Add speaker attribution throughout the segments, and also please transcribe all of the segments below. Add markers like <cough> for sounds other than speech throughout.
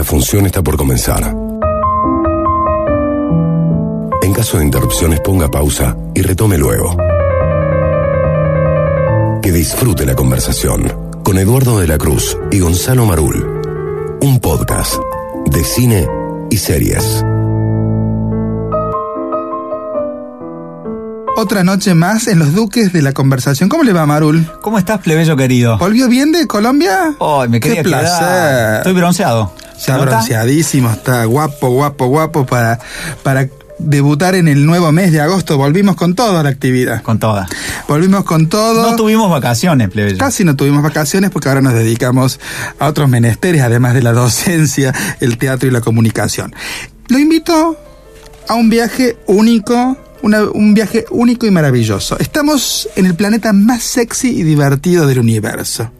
Speaker 1: la función está por comenzar. En caso de interrupciones ponga pausa y retome luego. Que disfrute la conversación con Eduardo de la Cruz y Gonzalo Marul. Un podcast de cine y series.
Speaker 2: Otra noche más en los Duques de la Conversación. ¿Cómo le va, Marul?
Speaker 3: ¿Cómo estás, plebeyo querido?
Speaker 2: ¿Volvió bien de Colombia?
Speaker 3: Ay, me quería
Speaker 2: Qué
Speaker 3: quedar.
Speaker 2: placer.
Speaker 3: Estoy bronceado. ¿Se
Speaker 2: Está
Speaker 3: nota?
Speaker 2: bronceadísimo, está guapo, guapo, guapo para, para debutar en el nuevo mes de agosto. Volvimos con toda la actividad.
Speaker 3: Con toda.
Speaker 2: Volvimos con todo.
Speaker 3: No tuvimos vacaciones, plebeyo.
Speaker 2: Casi no tuvimos vacaciones porque ahora nos dedicamos a otros menesteres, además de la <laughs> docencia, el teatro y la comunicación. Lo invito a un viaje único, una- un viaje único y maravilloso. Estamos en el planeta más sexy y divertido del universo.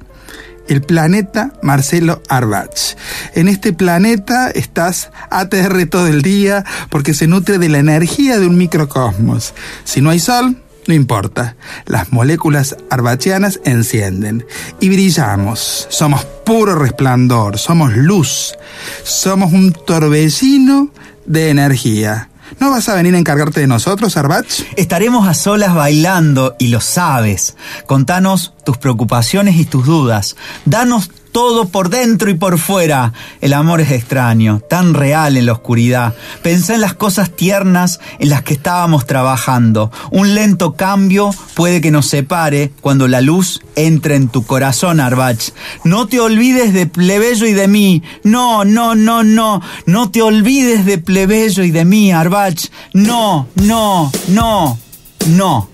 Speaker 2: El planeta Marcelo Arbach. En este planeta estás ATR todo el día porque se nutre de la energía de un microcosmos. Si no hay sol, no importa. Las moléculas arbachianas encienden y brillamos. Somos puro resplandor, somos luz. Somos un torbellino de energía. ¿No vas a venir a encargarte de nosotros, Arbach?
Speaker 3: Estaremos a solas bailando y lo sabes. Contanos tus preocupaciones y tus dudas. Danos todo por dentro y por fuera. El amor es extraño, tan real en la oscuridad. Pensá en las cosas tiernas en las que estábamos trabajando. Un lento cambio puede que nos separe cuando la luz entre en tu corazón, Arbach. No te olvides de plebeyo y de mí. No, no, no, no. No te olvides de plebeyo y de mí, Arbach. No, no, no, no.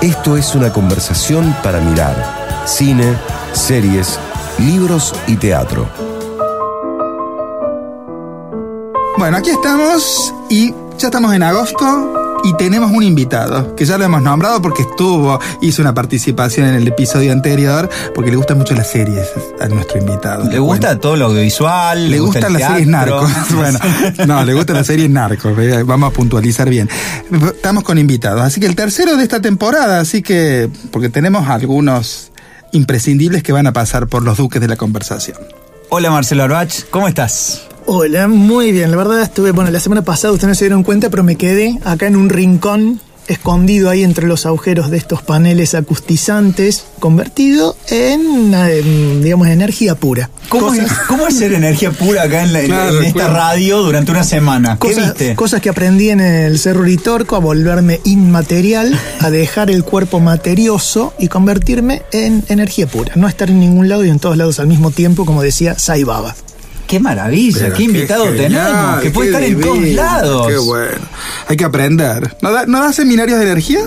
Speaker 1: Esto es una conversación para mirar cine, series, libros y teatro.
Speaker 2: Bueno, aquí estamos y ya estamos en agosto y tenemos un invitado que ya lo hemos nombrado porque estuvo, hizo una participación en el episodio anterior porque le gustan mucho las series a nuestro invitado.
Speaker 3: Le gusta
Speaker 2: Bueno,
Speaker 3: todo lo audiovisual,
Speaker 2: le
Speaker 3: gusta
Speaker 2: gustan las series narcos. <laughs> bueno, no, le gustan las series narcos. eh, Vamos a puntualizar bien. Estamos con invitados, así que el tercero de esta temporada, así que porque tenemos algunos imprescindibles que van a pasar por los duques de la conversación.
Speaker 3: Hola Marcelo Arbach, ¿cómo estás?
Speaker 4: Hola, muy bien. La verdad estuve, bueno, la semana pasada ustedes no se dieron cuenta, pero me quedé acá en un rincón, escondido ahí entre los agujeros de estos paneles acustizantes, convertido en, digamos, energía pura.
Speaker 3: ¿Cómo, es, cómo es ser energía pura acá en, la- en-
Speaker 2: Claro,
Speaker 3: en esta
Speaker 2: claro.
Speaker 3: radio durante una semana? ¿Qué
Speaker 4: Cosas,
Speaker 3: viste?
Speaker 4: cosas que aprendí en el Cerro Uritorco, a volverme inmaterial, a dejar el cuerpo materioso y convertirme en energía pura. No estar en ningún lado y en todos lados al mismo tiempo, como decía Sai Baba.
Speaker 3: Qué maravilla,
Speaker 2: Pero
Speaker 3: qué invitado
Speaker 2: genial,
Speaker 3: tenemos, que puede estar en todos lados.
Speaker 2: Qué bueno. Hay que aprender. ¿No da, no da seminarios de energía?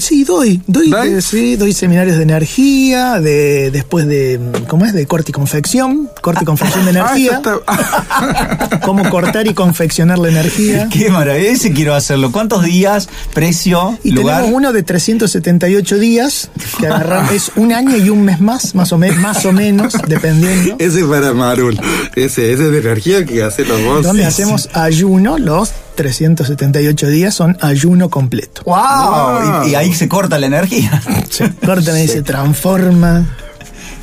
Speaker 4: Sí, doy, doy, sí, doy seminarios de energía, de después de, ¿cómo es? De corte y confección, corte y confección de
Speaker 2: Ah,
Speaker 4: energía, <laughs> <laughs> cómo cortar y confeccionar la energía.
Speaker 3: Qué maravilla, ese quiero hacerlo. ¿Cuántos días, precio,
Speaker 4: Y
Speaker 3: lugar?
Speaker 4: tenemos uno de 378 días, que agarramos, <laughs> es un año y un mes más, más o, me- más o menos, dependiendo,
Speaker 2: Ese para Marul. Ese, ese es de energía que hace los vos.
Speaker 4: donde hacemos ayuno, los 378 días son ayuno completo.
Speaker 3: ¡Wow!
Speaker 2: Wow.
Speaker 3: Y, y ahí se corta la energía. <laughs>
Speaker 4: Se cortan y se transforma.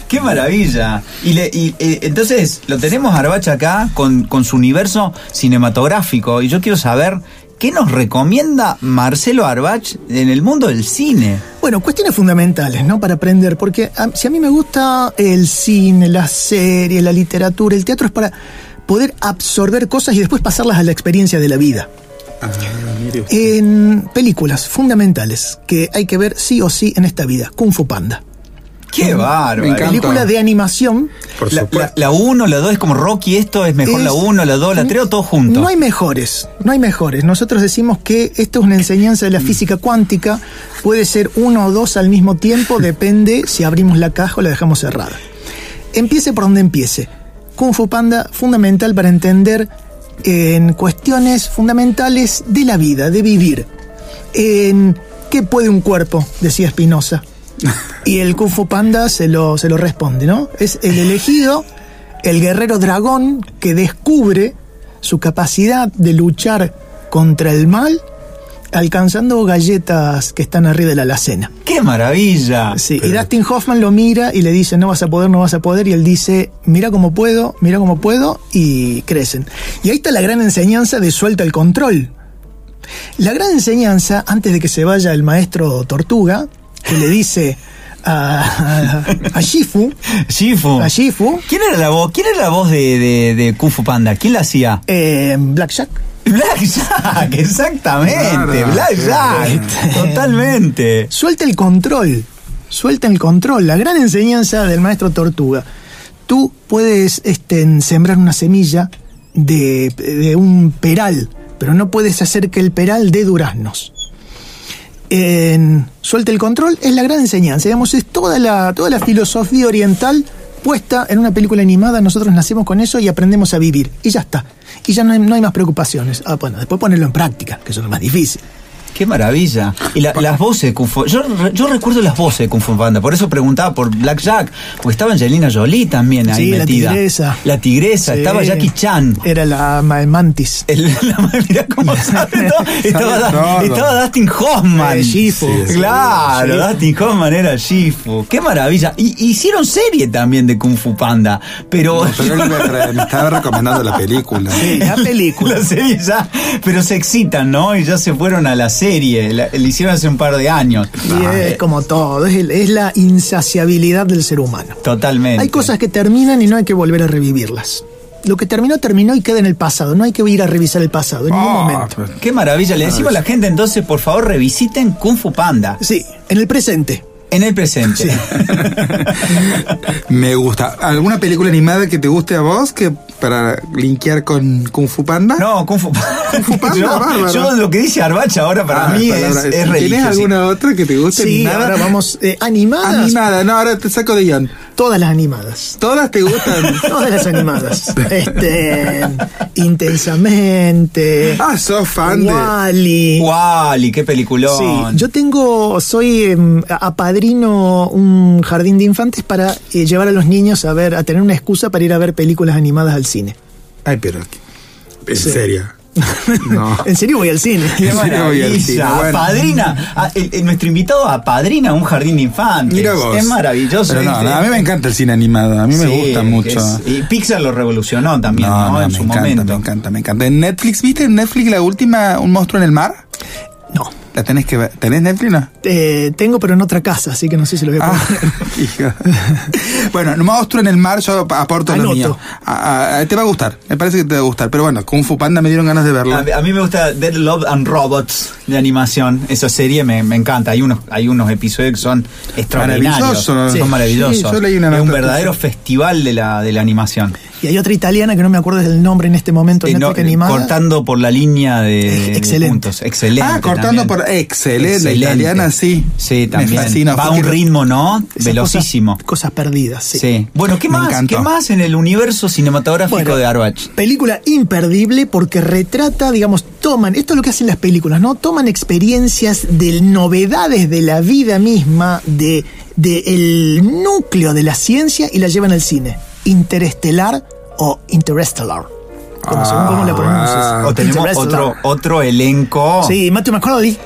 Speaker 3: ¡Qué maravilla! Y, le- y, eh, entonces lo tenemos a Arbacha acá con, con su universo cinematográfico. Y yo quiero saber qué nos recomienda Marcelo Arbach en el mundo del cine.
Speaker 4: Bueno, cuestiones fundamentales, ¿no? Para aprender, porque a- si a mí me gusta el cine, la serie, la literatura, el teatro es para poder absorber cosas y después pasarlas a la experiencia de la vida.
Speaker 2: Ah.
Speaker 4: En películas fundamentales que hay que ver sí o sí en esta vida, Kung Fu Panda.
Speaker 3: ¡Qué bárbaro!
Speaker 2: encanta.
Speaker 4: Película de animación.
Speaker 2: Por
Speaker 3: La,
Speaker 2: supuesto.
Speaker 3: la 1, la 2 es como Rocky, esto es mejor
Speaker 4: Es-
Speaker 3: la 1, la 2, la 3 o todo junto.
Speaker 4: No hay mejores, no hay mejores. Nosotros decimos que esto es una enseñanza de la física cuántica, puede ser uno o dos al mismo tiempo, <laughs> depende si abrimos la caja o la dejamos cerrada. Empiece por donde empiece. Kung Fu Panda, fundamental para entender en cuestiones fundamentales de la vida, de vivir. En qué puede un cuerpo, decía Spinoza. Y el Kung Fu Panda se lo, se lo responde, ¿no? Es el elegido, el guerrero dragón que descubre su capacidad de luchar contra el mal alcanzando galletas que están arriba de la alacena.
Speaker 3: ¡Qué maravilla!
Speaker 4: Sí, y Dustin Hoffman lo mira y le dice, no vas a poder, no vas a poder, y él dice, mira cómo puedo, mira cómo puedo, y crecen. Y ahí está la gran enseñanza de suelta el control. La gran enseñanza, antes de que se vaya el maestro Tortuga, que le dice a, a, a Shifu,
Speaker 3: Shifu.
Speaker 4: a Shifu,
Speaker 3: ¿Quién era la voz? ¿Quién era la voz de, de, de Kung Fu Panda? ¿Quién la hacía?
Speaker 4: eh, Black Jack,
Speaker 3: Black Jack, exactamente,
Speaker 2: Claro,
Speaker 3: Black Jack, totalmente.
Speaker 4: suelta el control, suelta el control, la gran enseñanza del maestro Tortuga. Tú puedes este, sembrar una semilla de, de un peral, pero no puedes hacer que el peral dé duraznos. En Suelta el control es la gran enseñanza, digamos, es toda la, toda la filosofía oriental puesta en una película animada, nosotros nacemos con eso y aprendemos a vivir, y ya está. Y ya no hay, no hay más preocupaciones. Ah, bueno, después ponerlo en práctica, que eso es lo más difícil.
Speaker 3: Qué maravilla. Y la- las voces de Kung Fu. Yo, re- yo recuerdo las voces de Kung Fu Panda, por eso preguntaba por Black Jack, porque estaba Angelina Jolie también ahí
Speaker 4: Sí, la
Speaker 3: metida.
Speaker 4: tigresa.
Speaker 3: La tigresa,
Speaker 4: Sí.
Speaker 3: estaba Jackie Chan.
Speaker 4: Era la ma- mantis. <laughs>
Speaker 3: El, la, mirá cómo <laughs> sabe todo. Estaba, estaba Dustin Hoffman.
Speaker 4: Eh, Shifu.
Speaker 2: Sí.
Speaker 3: Claro,
Speaker 4: Sí.
Speaker 3: Dustin Hoffman era Shifu. Qué maravilla. Y hicieron serie también de Kung Fu Panda, pero... <laughs>
Speaker 2: Pero me, me estaba recomendando la película.
Speaker 4: Sí, la película.
Speaker 3: La serie ya, pero se excitan, ¿no? Y ya se fueron a la serie, la, la hicieron hace un par de años.
Speaker 4: Y es como todo, es, la insaciabilidad del ser humano.
Speaker 3: Totalmente.
Speaker 4: Hay cosas que terminan y no hay que volver a revivirlas. Lo que terminó, terminó y queda en el pasado. No hay que ir a revisar el pasado en ningún
Speaker 2: Ah,
Speaker 4: momento.
Speaker 3: Qué maravilla. Le decimos a la gente entonces, por favor, revisiten Kung Fu Panda
Speaker 4: Sí, en el presente.
Speaker 3: en el presente. <laughs>
Speaker 2: Me gusta. ¿Alguna película animada que te guste a vos? Que para linkear con Kung Fu Panda?
Speaker 3: No, Kung Fu,
Speaker 2: Fu Panda, <laughs>
Speaker 3: yo,
Speaker 2: bárbaro.
Speaker 3: yo lo que dice Arbach ahora para
Speaker 2: Ah,
Speaker 3: mí es, es
Speaker 2: ¿Tienes alguna otra que te guste?
Speaker 4: Sí,
Speaker 2: animada?
Speaker 4: ahora vamos. eh, animadas.
Speaker 2: Animada, no, ahora te saco de guion.
Speaker 4: Todas las animadas.
Speaker 2: ¿Todas te gustan? <laughs>
Speaker 4: Todas las animadas. <laughs> Este. Intensamente.
Speaker 2: ah, sos fan de...
Speaker 4: Wally.
Speaker 3: Wally, qué peliculón.
Speaker 4: Sí, yo tengo, soy em, apadrino un jardín de infantes para eh, llevar a los niños a ver, a tener una excusa para ir a ver películas animadas al cine.
Speaker 2: Ay, pero... En serio. <laughs> No.
Speaker 4: En serio voy al cine.
Speaker 3: Qué
Speaker 2: Sí, voy al cine, bueno.
Speaker 3: Padrina, a- el- el- nuestro invitado apadrina un jardín de infantes.
Speaker 2: Mira vos.
Speaker 3: Es maravilloso.
Speaker 2: Pero no, no, a mí me encanta el cine animado, a mí me gusta mucho.
Speaker 3: es- y Pixar lo revolucionó también, no, en
Speaker 2: me
Speaker 3: su
Speaker 2: encanta,
Speaker 3: momento.
Speaker 2: me encanta, me encanta. En Netflix, ¿viste en Netflix la última, Un monstruo en el mar?
Speaker 4: No,
Speaker 2: La tenés que ver. ¿Tenés Netflix no?
Speaker 4: eh, tengo pero en otra casa, así que no sé si lo voy a
Speaker 2: Ah,
Speaker 4: poner. <laughs>
Speaker 2: hijo. bueno, monstruo en el mar, yo aporto lo
Speaker 4: Anoto.
Speaker 2: mío. Ah, ah, te va a gustar, me parece que te va a gustar. Pero bueno, Kung Fu Panda me dieron ganas de verlo.
Speaker 3: A, a mí me gusta Dead Love and Robots de animación. Esa serie me, me encanta. Hay unos, hay unos episodios que son extraordinarios.
Speaker 2: Maravilloso.
Speaker 3: Son
Speaker 2: Sí.
Speaker 3: maravillosos.
Speaker 2: Sí, yo leí una
Speaker 3: es un verdadero festival de la, de la animación.
Speaker 4: Y hay otra italiana que no me acuerdo del nombre en este momento,
Speaker 3: Eh, no,
Speaker 4: animada.
Speaker 3: cortando por la línea de, de
Speaker 4: Excelente.
Speaker 3: puntos. Excelente.
Speaker 2: ah, cortando
Speaker 3: también.
Speaker 2: por. Excelente, la italiana sí.
Speaker 3: Sí,
Speaker 2: Me
Speaker 3: también.
Speaker 2: fascina,
Speaker 3: Va a un ritmo, ¿no? Velocísimo.
Speaker 4: Cosas, cosas perdidas, sí.
Speaker 3: Sí. Bueno, ¿qué
Speaker 2: Me
Speaker 3: más?
Speaker 2: encantó.
Speaker 3: ¿Qué más en el universo cinematográfico
Speaker 4: Bueno,
Speaker 3: de Arbach?
Speaker 4: Película imperdible porque retrata, digamos, toman, esto es lo que hacen las películas, ¿no? Toman experiencias de novedades de la vida misma, de, de el núcleo de la ciencia y la llevan al cine. Interestelar o Interstellar. Como según cómo la pronuncias.
Speaker 2: Ah,
Speaker 3: O tenemos otro, otro elenco.
Speaker 4: Sí, Matthew McConaughey.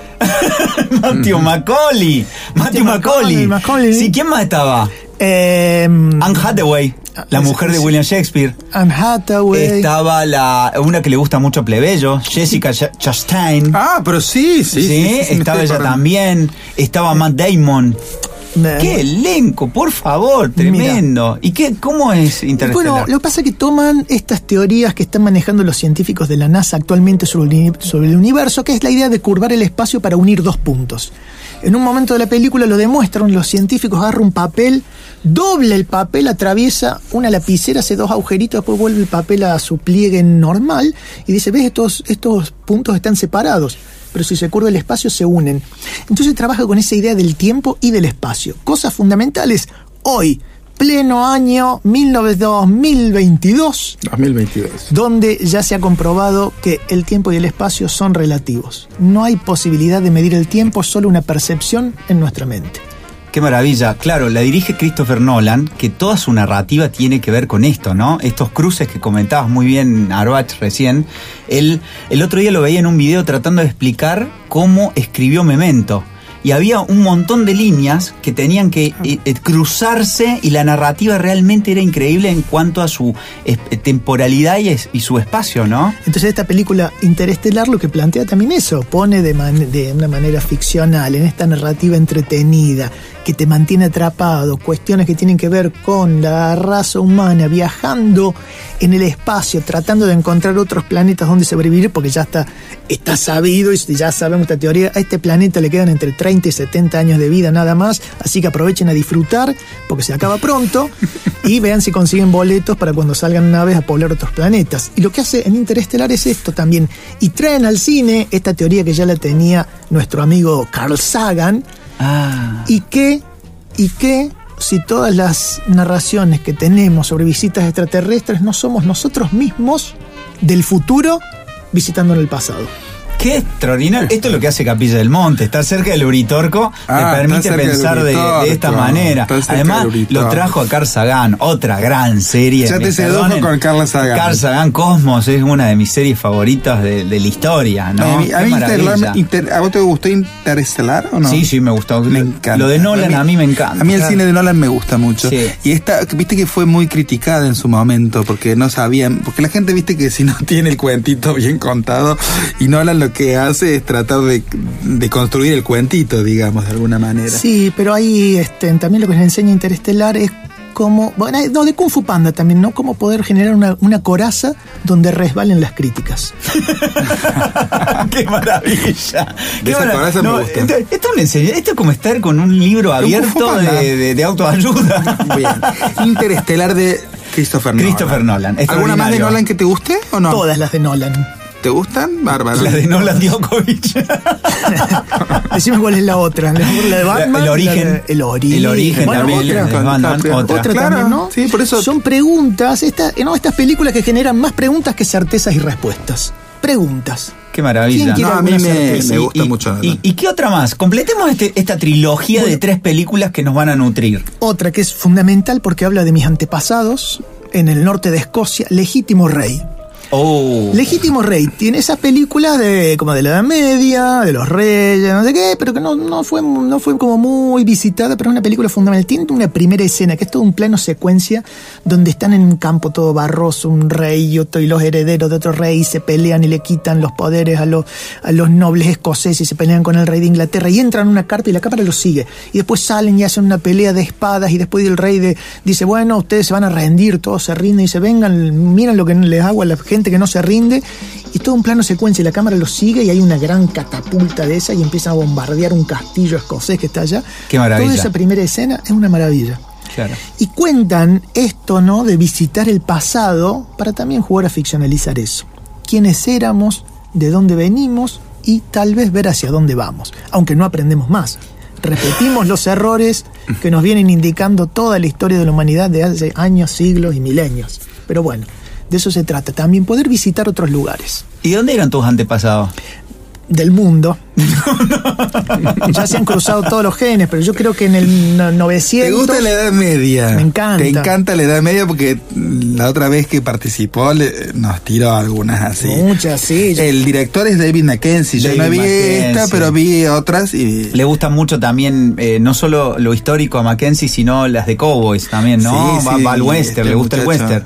Speaker 3: Matthew Macaulay. Matthew Macaulay.
Speaker 4: Macaulay.
Speaker 3: Sí, ¿quién más estaba?
Speaker 4: Eh,
Speaker 3: Anne Hathaway, la
Speaker 4: sí,
Speaker 3: mujer de
Speaker 4: sí.
Speaker 3: William Shakespeare.
Speaker 4: Anne Hathaway.
Speaker 3: Estaba la una que le gusta mucho a Plebeyo, Jessica Ch- Chastain.
Speaker 2: Ah, pero sí, sí.
Speaker 3: Sí, estaba ella también. Estaba Matt Damon. ¡Qué elenco! Por favor, tremendo. ¿Y qué, cómo es Interestelar?
Speaker 4: Bueno, lo que pasa es que toman estas teorías que están manejando los científicos de la NASA actualmente sobre el, sobre el universo, que es la idea de curvar el espacio para unir dos puntos. En un momento de la película lo demuestran, los científicos agarran un papel, dobla el papel, atraviesa una lapicera, hace dos agujeritos, después vuelve el papel a su pliegue normal y dice, ves, estos, estos puntos están separados, pero si se curva el espacio se unen. Entonces trabaja con esa idea del tiempo y del espacio. Cosas fundamentales hoy, pleno año 2022,
Speaker 2: 2022.
Speaker 4: donde ya se ha comprobado que el tiempo y el espacio son relativos. No hay posibilidad de medir el tiempo, solo una percepción en nuestra mente.
Speaker 3: Qué maravilla. Claro, la dirige Christopher Nolan, que toda su narrativa tiene que ver con esto, ¿no? Estos cruces que comentabas muy bien, Arbach, recién. Él, el otro día lo veía en un video tratando de explicar cómo escribió Memento. Y había un montón de líneas que tenían que eh, eh, cruzarse y la narrativa realmente era increíble en cuanto a su eh, temporalidad y, es- y su espacio, ¿no?
Speaker 4: Entonces esta película Interestelar lo que plantea también eso, pone de, man- de una manera ficcional, en esta narrativa entretenida, que te mantiene atrapado, cuestiones que tienen que ver con la raza humana viajando en el espacio, tratando de encontrar otros planetas donde sobrevivir, porque ya está, está sabido y ya sabemos esta teoría, a este planeta le quedan entre 30 y 70 años de vida nada más, así que aprovechen a disfrutar, porque se acaba pronto, y vean si consiguen boletos para cuando salgan naves a poblar otros planetas. Y lo que hace en Interestelar es esto también, y traen al cine esta teoría que ya la tenía nuestro amigo Carl Sagan,
Speaker 3: Ah.
Speaker 4: y que, y que si todas las narraciones que tenemos sobre visitas extraterrestres no somos nosotros mismos del futuro visitando en el pasado.
Speaker 3: Qué extraordinario. Esto es lo que hace Capilla del Monte. Estar cerca del Uritorco
Speaker 2: Ah,
Speaker 3: te permite pensar de, de esta manera. Además, lo trajo a Carl Sagan, otra gran serie.
Speaker 2: Ya te sedujo con Carl Sagan.
Speaker 3: Carl Sagan Cosmos es una de mis series favoritas de, de la historia, ¿no?
Speaker 2: a mí, a mí
Speaker 3: maravilla.
Speaker 2: Interestelar- Inter- ¿a vos te gustó Interestelar o no?
Speaker 3: Sí, sí, me gustó.
Speaker 2: Me encanta.
Speaker 3: Lo de Nolan a mí me encanta.
Speaker 2: A mí el cine de Nolan me gusta mucho.
Speaker 3: Sí.
Speaker 2: Y esta, viste que fue muy criticada en su momento porque no sabían, porque la gente viste que si no <laughs> tiene el cuentito bien contado y Nolan lo que hace es tratar de, de construir el cuentito, digamos, de alguna manera.
Speaker 4: Sí, pero ahí este, también lo que nos enseña Interestelar es cómo, bueno, no, de Kung Fu Panda también, ¿no? Cómo poder generar una, una coraza donde resbalen las críticas. <laughs>
Speaker 3: ¡Qué maravilla! Qué
Speaker 2: esa coraza me gusta.
Speaker 3: Esto, esto esto es como estar con un libro abierto de, de- de autoayuda. <laughs>
Speaker 2: Bien. Interestelar de Christopher Nolan.
Speaker 3: Christopher Nolan,
Speaker 2: ¿Alguna más de. Nolan que te guste o no?
Speaker 4: Todas las de Nolan.
Speaker 2: ¿Te gustan? Bárbaro.
Speaker 3: La de Nolan <laughs> Djokovic. <laughs>
Speaker 4: Decime cuál es la otra. La de Batman.
Speaker 3: el origen.
Speaker 4: la de- el origen.
Speaker 3: El origen
Speaker 4: Bueno,
Speaker 3: también,
Speaker 4: otra.
Speaker 3: Batman,
Speaker 2: Otra.
Speaker 3: otra.
Speaker 4: Otra
Speaker 2: Claro,
Speaker 4: también, ¿no?
Speaker 2: sí, por eso-
Speaker 4: Son preguntas, esta- no, estas películas que generan más preguntas que certezas y respuestas. Preguntas.
Speaker 3: Qué maravilla.
Speaker 4: ¿Quién quiere
Speaker 2: No, a mí me, gusta
Speaker 3: y,
Speaker 2: mucho.
Speaker 3: y qué otra más? Completemos este- esta trilogía de tres películas que nos van a nutrir.
Speaker 4: Otra que es fundamental porque habla de mis antepasados en el norte de Escocia, Legítimo Rey.
Speaker 3: Oh.
Speaker 4: Legítimo Rey tiene esas películas de como de la Edad Media, de los reyes, no sé qué, pero que no, no fue no fue como muy visitada, pero es una película fundamental. Tiene una primera escena que es todo un plano secuencia donde están en un campo todo barroso, un rey y otro y los herederos de otro rey y se pelean y le quitan los poderes a los a los nobles escoceses y se pelean con el rey de Inglaterra y entran en una carpa y la cámara los sigue y después salen y hacen una pelea de espadas y después el rey de- dice bueno ustedes se van a rendir todos se rinden y se vengan miren lo que les hago a la gente que no se rinde y todo un plano secuencia y la cámara los sigue y hay una gran catapulta de esa y empiezan a bombardear un castillo escocés que está allá
Speaker 3: Qué maravilla.
Speaker 4: toda esa primera escena es una maravilla
Speaker 3: Claro.
Speaker 4: y cuentan esto, ¿no? De visitar el pasado para también jugar a ficcionalizar eso. Quiénes éramos, de dónde venimos y tal vez ver hacia dónde vamos, aunque no aprendemos más. Repetimos los errores que nos vienen indicando toda la historia de la humanidad de hace años, siglos y milenios. Pero bueno, de eso se trata. También poder visitar otros lugares
Speaker 3: ¿Y dónde eran tus antepasados?
Speaker 4: del mundo. <laughs> <laughs> ya se han cruzado todos los genes, pero yo creo que en el no- 900...
Speaker 2: ¿Te gusta la Edad Media?
Speaker 4: Me encanta.
Speaker 2: Te encanta la Edad Media porque la otra vez que participó le- nos tiró algunas así.
Speaker 4: Muchas, sí.
Speaker 2: El director es David Mackenzie. Yo no vi esta, pero vi otras y.
Speaker 3: Le gusta mucho también, eh, no solo lo histórico a Mackenzie, sino las de Cowboys también, ¿no?
Speaker 2: Sí,
Speaker 3: va,
Speaker 2: sí,
Speaker 3: al western,
Speaker 2: este
Speaker 3: le gusta el western.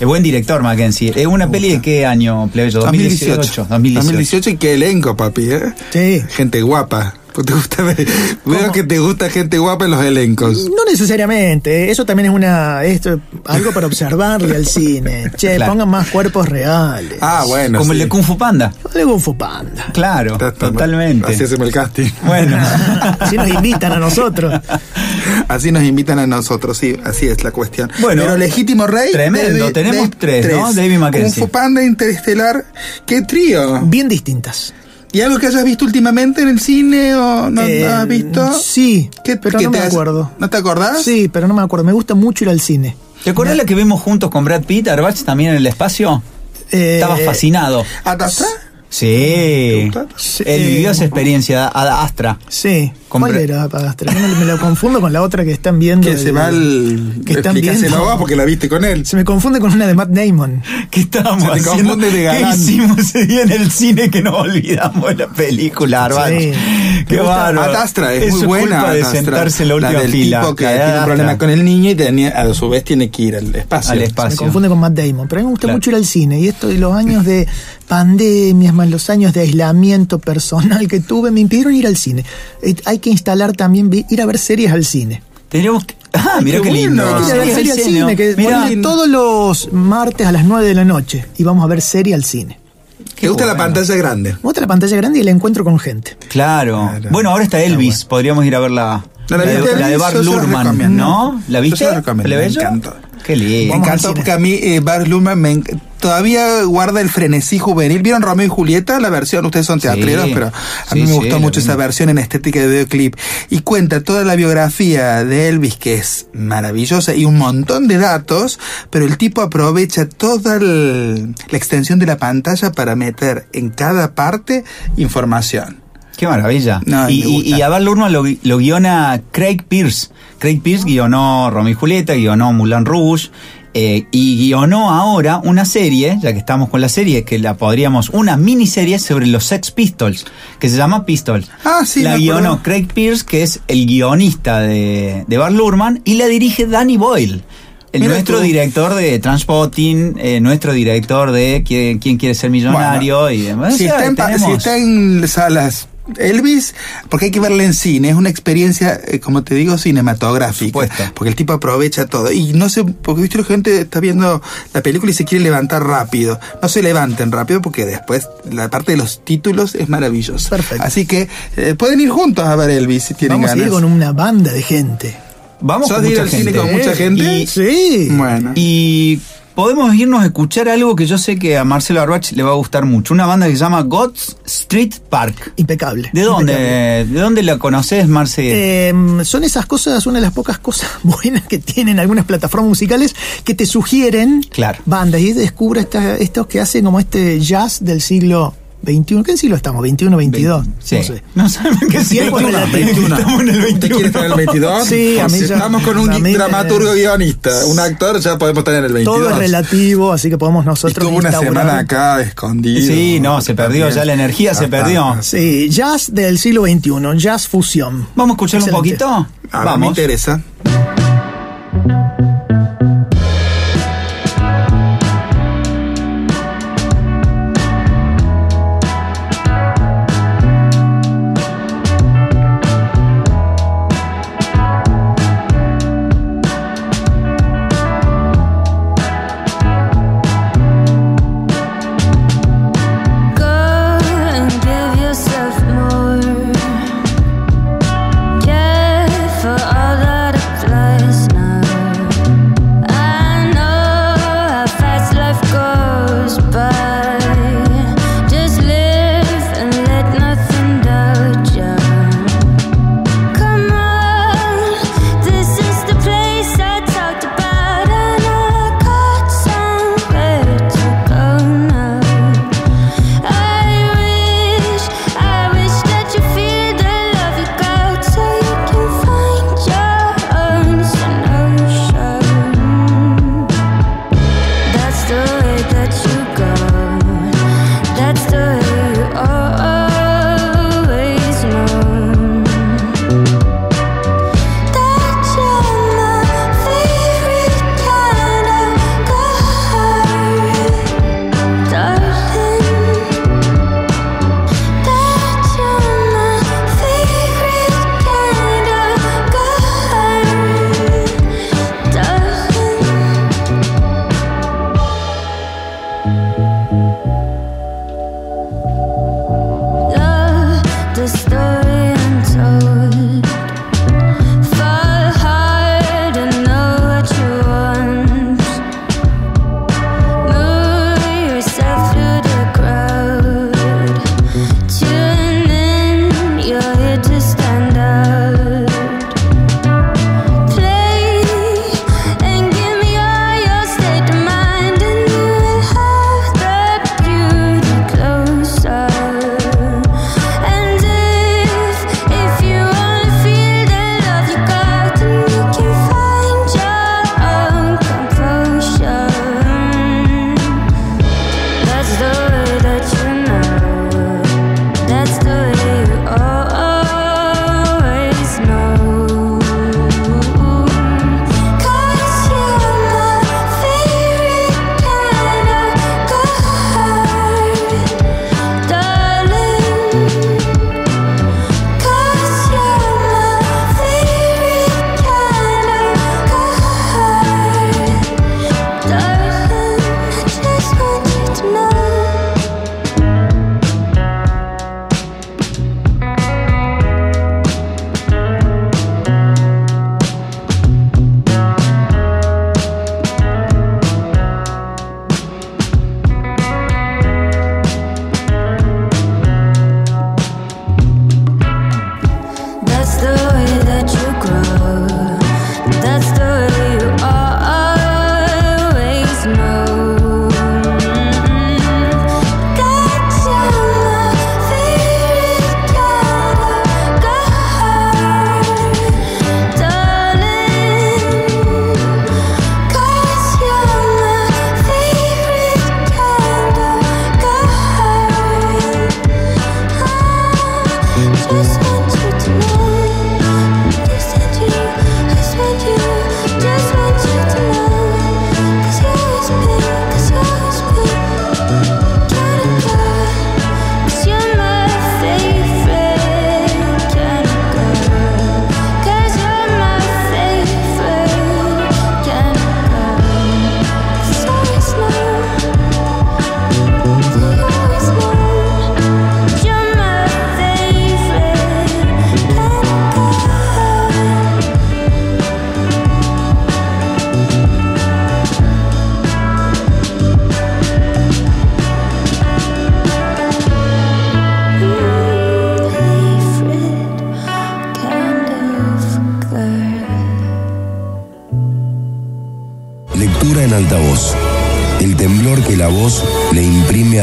Speaker 3: Es buen director Mackenzie. ¿Es una peli de qué año, plebeyo? 2018. 2018.
Speaker 2: 2018 y qué elenco, papi, ¿eh?
Speaker 4: Sí.
Speaker 2: Gente guapa. Pues ¿Te gusta ver? Veo que te gusta gente guapa en los elencos.
Speaker 4: No necesariamente, ¿eh? eso también es una esto algo para observarle al cine. <laughs> Che,
Speaker 3: Claro.
Speaker 4: pongan más cuerpos reales.
Speaker 2: Ah, bueno.
Speaker 3: Como el de Kung Fu Panda.
Speaker 4: De Kung Fu Panda.
Speaker 3: Claro, totalmente.
Speaker 2: Así hacemos el casting.
Speaker 3: Bueno. <laughs>
Speaker 4: Así nos invitan a nosotros.
Speaker 2: Así nos invitan a nosotros, sí, así es la cuestión.
Speaker 3: Bueno,
Speaker 2: Pero Legítimo Rey.
Speaker 3: tremendo, tenemos tres, ¿no? David.
Speaker 2: Kung Fu Panda, Interestelar. ¿Qué trío?
Speaker 4: Bien distintas.
Speaker 2: ¿Y algo que hayas visto últimamente en el cine o no,
Speaker 4: Eh,
Speaker 2: no has visto?
Speaker 4: Sí,
Speaker 2: ¿Qué-
Speaker 4: pero
Speaker 2: qué
Speaker 4: no
Speaker 2: te
Speaker 4: me
Speaker 2: has-
Speaker 4: acuerdo.
Speaker 2: ¿No te acordás?
Speaker 4: Sí, pero no me acuerdo. Me gusta mucho ir al cine.
Speaker 3: ¿Te acuerdas la que vimos juntos con Brad Pitt, Arbach, también en el espacio?
Speaker 4: Eh,
Speaker 3: Estabas fascinado.
Speaker 2: ¿Ad Astra?
Speaker 3: Sí.
Speaker 2: gusta?
Speaker 4: Sí.
Speaker 3: Él vivió esa experiencia, Ad Astra.
Speaker 4: Sí.
Speaker 3: Con
Speaker 4: ¿Cuál era Padastra? No, me lo confundo con la otra que están viendo.
Speaker 2: Que se va al.
Speaker 4: que están viendo.
Speaker 2: vos porque la viste con él.
Speaker 4: Se me confunde con una de Matt Damon.
Speaker 3: ¿Qué estábamos
Speaker 2: Se te
Speaker 3: haciendo?
Speaker 2: confunde de
Speaker 3: ¿Qué hicimos ese día en el cine que nos olvidamos de la película, Arbach?
Speaker 4: Sí.
Speaker 3: Qué bárbaro.
Speaker 2: Ad Astra es muy buena.
Speaker 3: culpa de
Speaker 2: Ad Astra.
Speaker 3: sentarse en la última
Speaker 2: del
Speaker 3: fila.
Speaker 2: tipo que
Speaker 3: La
Speaker 2: tiene un
Speaker 3: Ad
Speaker 2: problema
Speaker 3: Astra.
Speaker 2: con el niño y tenía- a su vez tiene que ir al espacio.
Speaker 3: Al
Speaker 4: Se me
Speaker 3: espacio.
Speaker 4: confunde con Matt Damon. Pero a mí me gusta
Speaker 3: Claro.
Speaker 4: mucho ir al cine. Y esto de los años de pandemias, más los años de aislamiento personal que tuve, me impidieron ir al cine. Eh, hay que instalar también, ir a ver series al cine.
Speaker 3: Tendríamos que- Ah, mira
Speaker 2: qué
Speaker 3: qué, lindo.
Speaker 2: bueno.
Speaker 4: Hay que ir a ver
Speaker 3: Sí,
Speaker 4: serie al
Speaker 3: el
Speaker 4: cine. Que
Speaker 3: Mirá,
Speaker 4: ponen todos los martes a las 9 de la noche. Y vamos a ver serie al cine.
Speaker 2: ¿Te gusta la
Speaker 3: bueno.
Speaker 2: pantalla grande?
Speaker 4: Me gusta la pantalla grande y el encuentro con gente.
Speaker 3: Claro.
Speaker 2: Claro.
Speaker 3: Bueno, ahora está Elvis. Podríamos ir a ver la,
Speaker 2: la
Speaker 3: la, de, la de
Speaker 2: Elvis?
Speaker 3: Bart
Speaker 2: Yo se la recomiendo.
Speaker 3: ¿no? ¿La
Speaker 2: Yo
Speaker 3: viste?
Speaker 2: se la recomiendo, me encantó.
Speaker 3: Qué
Speaker 2: Me
Speaker 3: lindo.
Speaker 4: Al
Speaker 2: encantó porque a mí eh, Baz Luhrmann me todavía guarda el frenesí juvenil. ¿Vieron Romeo y Julieta? La versión, ustedes son
Speaker 3: Sí.
Speaker 2: teatreros, pero a
Speaker 3: Sí,
Speaker 2: mí me gustó mucho esa versión en estética de videoclip. Y cuenta toda la biografía de Elvis, que es maravillosa, y un montón de datos, pero el tipo aprovecha toda el- la extensión de la pantalla para meter en cada parte información.
Speaker 3: Qué maravilla.
Speaker 2: No,
Speaker 3: y, a Bart Luhrmann lo, lo guiona Craig Pierce. Craig Pierce guionó Romeo y Julieta, guionó Moulin Rouge. Eh, y guionó ahora una serie, ya que estamos con la serie, que la podríamos, una miniserie sobre los Sex Pistols, que se llama Pistols.
Speaker 2: Ah, sí,
Speaker 3: La guionó. Craig Pierce, que es el guionista de, de Bart Luhrmann, y la dirige Danny Boyle. El
Speaker 2: Mira
Speaker 3: nuestro
Speaker 2: tú.
Speaker 3: director de Transpotting, eh, nuestro director de ¿Quién, quién quiere ser millonario?
Speaker 2: Bueno,
Speaker 3: y demás.
Speaker 2: si,
Speaker 3: O sea,
Speaker 2: está en, pa- si
Speaker 3: tenemos-
Speaker 2: está en salas Elvis, porque hay que verla en cine, es una experiencia, eh, como te digo, cinematográfica.
Speaker 3: Supuesto.
Speaker 2: Porque el tipo aprovecha todo. Y no sé, porque viste la gente está viendo la película y se quiere levantar rápido. No se levanten rápido porque después la parte de los títulos es maravillosa.
Speaker 4: Perfecto.
Speaker 2: Así que eh, pueden ir juntos a ver Elvis si tienen
Speaker 4: Vamos a
Speaker 2: ganas.
Speaker 4: ir con una banda de gente.
Speaker 3: Vamos
Speaker 2: ¿Sos
Speaker 3: con
Speaker 2: de ir al cine
Speaker 3: gente.
Speaker 2: con mucha gente?
Speaker 3: Y-
Speaker 4: Sí.
Speaker 2: Bueno.
Speaker 3: Y podemos irnos a escuchar algo que yo sé que a Marcelo Arbach le va a gustar mucho. Una banda que se llama God's Street Park.
Speaker 4: Impecable.
Speaker 3: ¿De dónde?
Speaker 4: impecable.
Speaker 3: ¿De dónde la conoces, Marce?
Speaker 4: Eh, son esas cosas, una de las pocas cosas <laughs> buenas que tienen algunas plataformas musicales que te sugieren
Speaker 3: Claro.
Speaker 4: bandas y descubre esta- estos que hacen como este jazz del siglo XXI. ¿Qué siglo estamos? ¿21, 22?
Speaker 3: Sí.
Speaker 4: No sé.
Speaker 3: No sabemos qué siglo
Speaker 4: relativo.
Speaker 3: Estamos en el 21.
Speaker 2: ¿Usted quiere estar en el 22?
Speaker 4: Sí, a mí
Speaker 2: Si
Speaker 4: ya-
Speaker 2: estamos con un
Speaker 4: mí-
Speaker 2: dramaturgo guionista, un actor, ya podemos estar en el 22.
Speaker 4: Todo es relativo, así que podemos nosotros.
Speaker 2: Estuvo una semana acá escondido.
Speaker 3: Sí, no, se perdió,
Speaker 2: También.
Speaker 3: ya la energía se
Speaker 2: Ah,
Speaker 3: perdió.
Speaker 2: ah,
Speaker 4: Sí, jazz del siglo XXI, jazz fusión.
Speaker 3: Vamos a escucharlo un poquito.
Speaker 2: A me
Speaker 3: Vamos.
Speaker 2: interesa.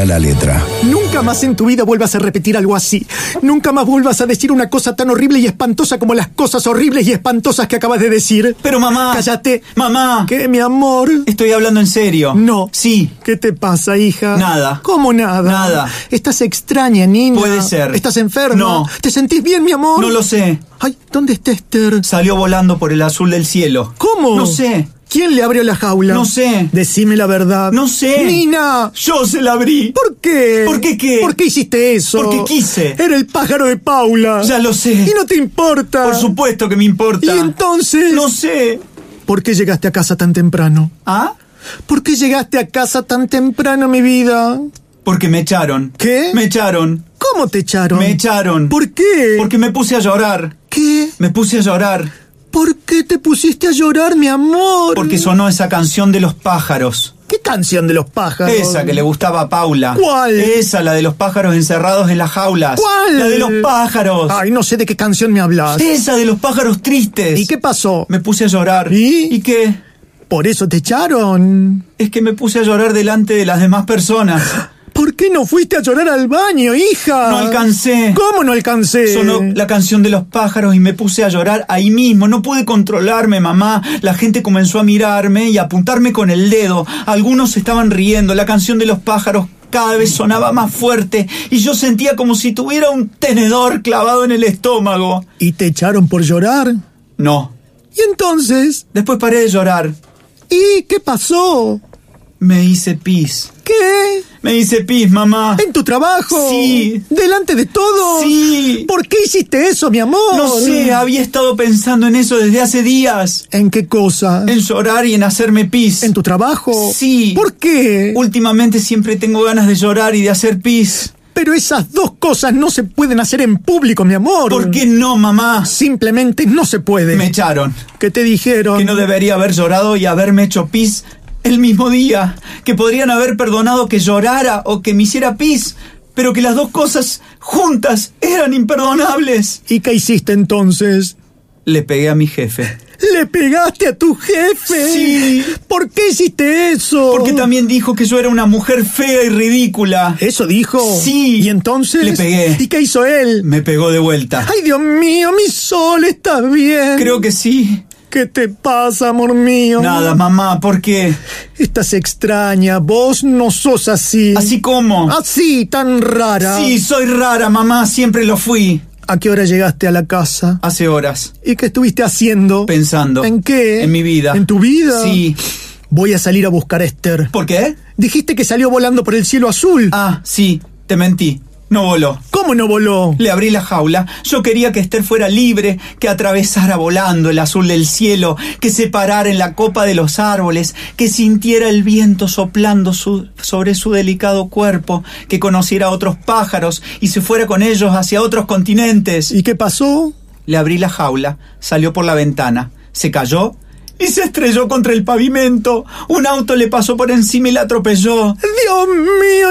Speaker 1: La letra.
Speaker 4: Nunca más en tu vida vuelvas a repetir algo así. Nunca más vuelvas a decir una cosa tan horrible y espantosa como las cosas horribles y espantosas que acabas de decir.
Speaker 3: Pero mamá.
Speaker 4: Cállate.
Speaker 3: Mamá.
Speaker 4: ¿Qué, mi amor?
Speaker 3: Estoy hablando en serio.
Speaker 4: No.
Speaker 3: Sí.
Speaker 4: ¿Qué te pasa, hija?
Speaker 3: Nada.
Speaker 4: ¿Cómo nada?
Speaker 3: Nada.
Speaker 4: Estás extraña, niña.
Speaker 3: Puede ser.
Speaker 4: ¿Estás enferma?
Speaker 3: No.
Speaker 4: ¿Te sentís bien, mi amor?
Speaker 3: No lo sé.
Speaker 4: Ay, ¿dónde está Esther?
Speaker 3: Salió volando por el azul del cielo.
Speaker 4: ¿Cómo?
Speaker 3: No sé.
Speaker 4: ¿Quién le abrió la jaula?
Speaker 3: No sé.
Speaker 4: Decime la verdad.
Speaker 3: No sé.
Speaker 4: Nina.
Speaker 3: Yo se la abrí.
Speaker 4: ¿Por qué?
Speaker 3: ¿Por qué qué?
Speaker 4: ¿Por qué hiciste eso?
Speaker 3: Porque quise.
Speaker 4: Era el pájaro de Paula.
Speaker 3: Ya lo sé.
Speaker 4: Y no te importa.
Speaker 3: Por supuesto que me importa.
Speaker 4: ¿Y entonces?
Speaker 3: No sé.
Speaker 4: ¿Por qué llegaste a casa tan temprano?
Speaker 3: ¿Ah?
Speaker 4: ¿Por qué llegaste a casa tan temprano, mi vida?
Speaker 3: Porque me echaron.
Speaker 4: ¿Qué?
Speaker 3: Me echaron.
Speaker 4: ¿Cómo te echaron?
Speaker 3: Me echaron.
Speaker 4: ¿Por qué?
Speaker 3: Porque me puse a llorar.
Speaker 4: ¿Qué?
Speaker 3: Me puse a llorar.
Speaker 4: ¿Por qué te pusiste a llorar, mi amor?
Speaker 3: Porque sonó esa canción de los pájaros.
Speaker 4: ¿Qué canción de los pájaros?
Speaker 3: Esa que le gustaba a Paula.
Speaker 4: ¿Cuál?
Speaker 3: Esa, la de los pájaros encerrados en las jaulas.
Speaker 4: ¿Cuál?
Speaker 3: La de los pájaros.
Speaker 4: Ay, no sé de qué canción me hablas.
Speaker 3: Esa de los pájaros tristes.
Speaker 4: ¿Y qué pasó?
Speaker 3: Me puse a llorar.
Speaker 4: ¿Y?
Speaker 3: ¿Y qué?
Speaker 4: ¿Por eso te echaron?
Speaker 3: Es que me puse a llorar delante de las demás personas.
Speaker 4: ¿Por qué no fuiste a llorar al baño, hija?
Speaker 3: No alcancé.
Speaker 4: ¿Cómo no alcancé?
Speaker 3: Sonó la canción de los pájaros y me puse a llorar ahí mismo. No pude controlarme, mamá. La gente comenzó a mirarme y a apuntarme con el dedo. Algunos estaban riendo. La canción de los pájaros cada vez sonaba más fuerte y yo sentía como si tuviera un tenedor clavado en el estómago.
Speaker 4: ¿Y te echaron por llorar?
Speaker 3: No.
Speaker 4: ¿Y entonces?
Speaker 3: Después paré de llorar.
Speaker 4: ¿Y qué pasó?
Speaker 3: Me hice pis.
Speaker 4: ¿Qué?
Speaker 3: Me hice pis, mamá.
Speaker 4: ¿En tu trabajo?
Speaker 3: Sí.
Speaker 4: ¿Delante de todo?
Speaker 3: Sí.
Speaker 4: ¿Por qué hiciste eso, mi amor?
Speaker 3: No sé, había estado pensando en eso desde hace días.
Speaker 4: ¿En qué cosa?
Speaker 3: En llorar y en hacerme pis.
Speaker 4: ¿En tu trabajo?
Speaker 3: Sí.
Speaker 4: ¿Por qué?
Speaker 3: Últimamente siempre tengo ganas de llorar y de hacer pis.
Speaker 4: Pero esas dos cosas no se pueden hacer en público, mi amor.
Speaker 3: ¿Por qué no, mamá?
Speaker 4: Simplemente no se puede.
Speaker 3: Me echaron.
Speaker 4: ¿Qué te dijeron?
Speaker 3: Que no debería haber llorado y haberme hecho pis el mismo día. Que podrían haber perdonado que llorara o que me hiciera pis. Pero que las dos cosas juntas eran imperdonables.
Speaker 4: ¿Y qué hiciste entonces?
Speaker 3: Le pegué a mi jefe.
Speaker 4: ¿Le pegaste a tu jefe?
Speaker 3: Sí.
Speaker 4: ¿Por qué hiciste eso?
Speaker 3: Porque también dijo que yo era una mujer fea y ridícula.
Speaker 4: ¿Eso dijo?
Speaker 3: Sí.
Speaker 4: ¿Y entonces?
Speaker 3: Le pegué.
Speaker 4: ¿Y qué hizo él?
Speaker 3: Me pegó de vuelta.
Speaker 4: Ay, Dios mío, mi sol, ¿estás bien?
Speaker 3: Creo que sí.
Speaker 4: ¿Qué te pasa, amor mío?
Speaker 3: Nada, mamá, ¿por qué?
Speaker 4: Estás extraña, vos no sos así.
Speaker 3: ¿Así cómo?
Speaker 4: Así, tan rara.
Speaker 3: Sí, soy rara, mamá, siempre lo fui.
Speaker 4: ¿A qué hora llegaste a la casa?
Speaker 3: Hace horas.
Speaker 4: ¿Y qué estuviste haciendo?
Speaker 3: Pensando.
Speaker 4: ¿En qué?
Speaker 3: En mi vida.
Speaker 4: ¿En tu vida?
Speaker 3: Sí.
Speaker 4: Voy a salir a buscar a Esther.
Speaker 3: ¿Por qué?
Speaker 4: Dijiste que salió volando por el cielo azul.
Speaker 3: Ah, sí, te mentí. No voló.
Speaker 4: ¿Cómo no voló?
Speaker 3: Le abrí la jaula. Yo quería que Esther fuera libre, que atravesara volando el azul del cielo, que se parara en la copa de los árboles, que sintiera el viento soplando su- sobre su delicado cuerpo, que conociera a otros pájaros y se fuera con ellos hacia otros continentes.
Speaker 4: ¿Y qué pasó?
Speaker 3: Le abrí la jaula, salió por la ventana, se cayó y se estrelló contra el pavimento. Un auto le pasó por encima y la atropelló.
Speaker 4: Dios mío,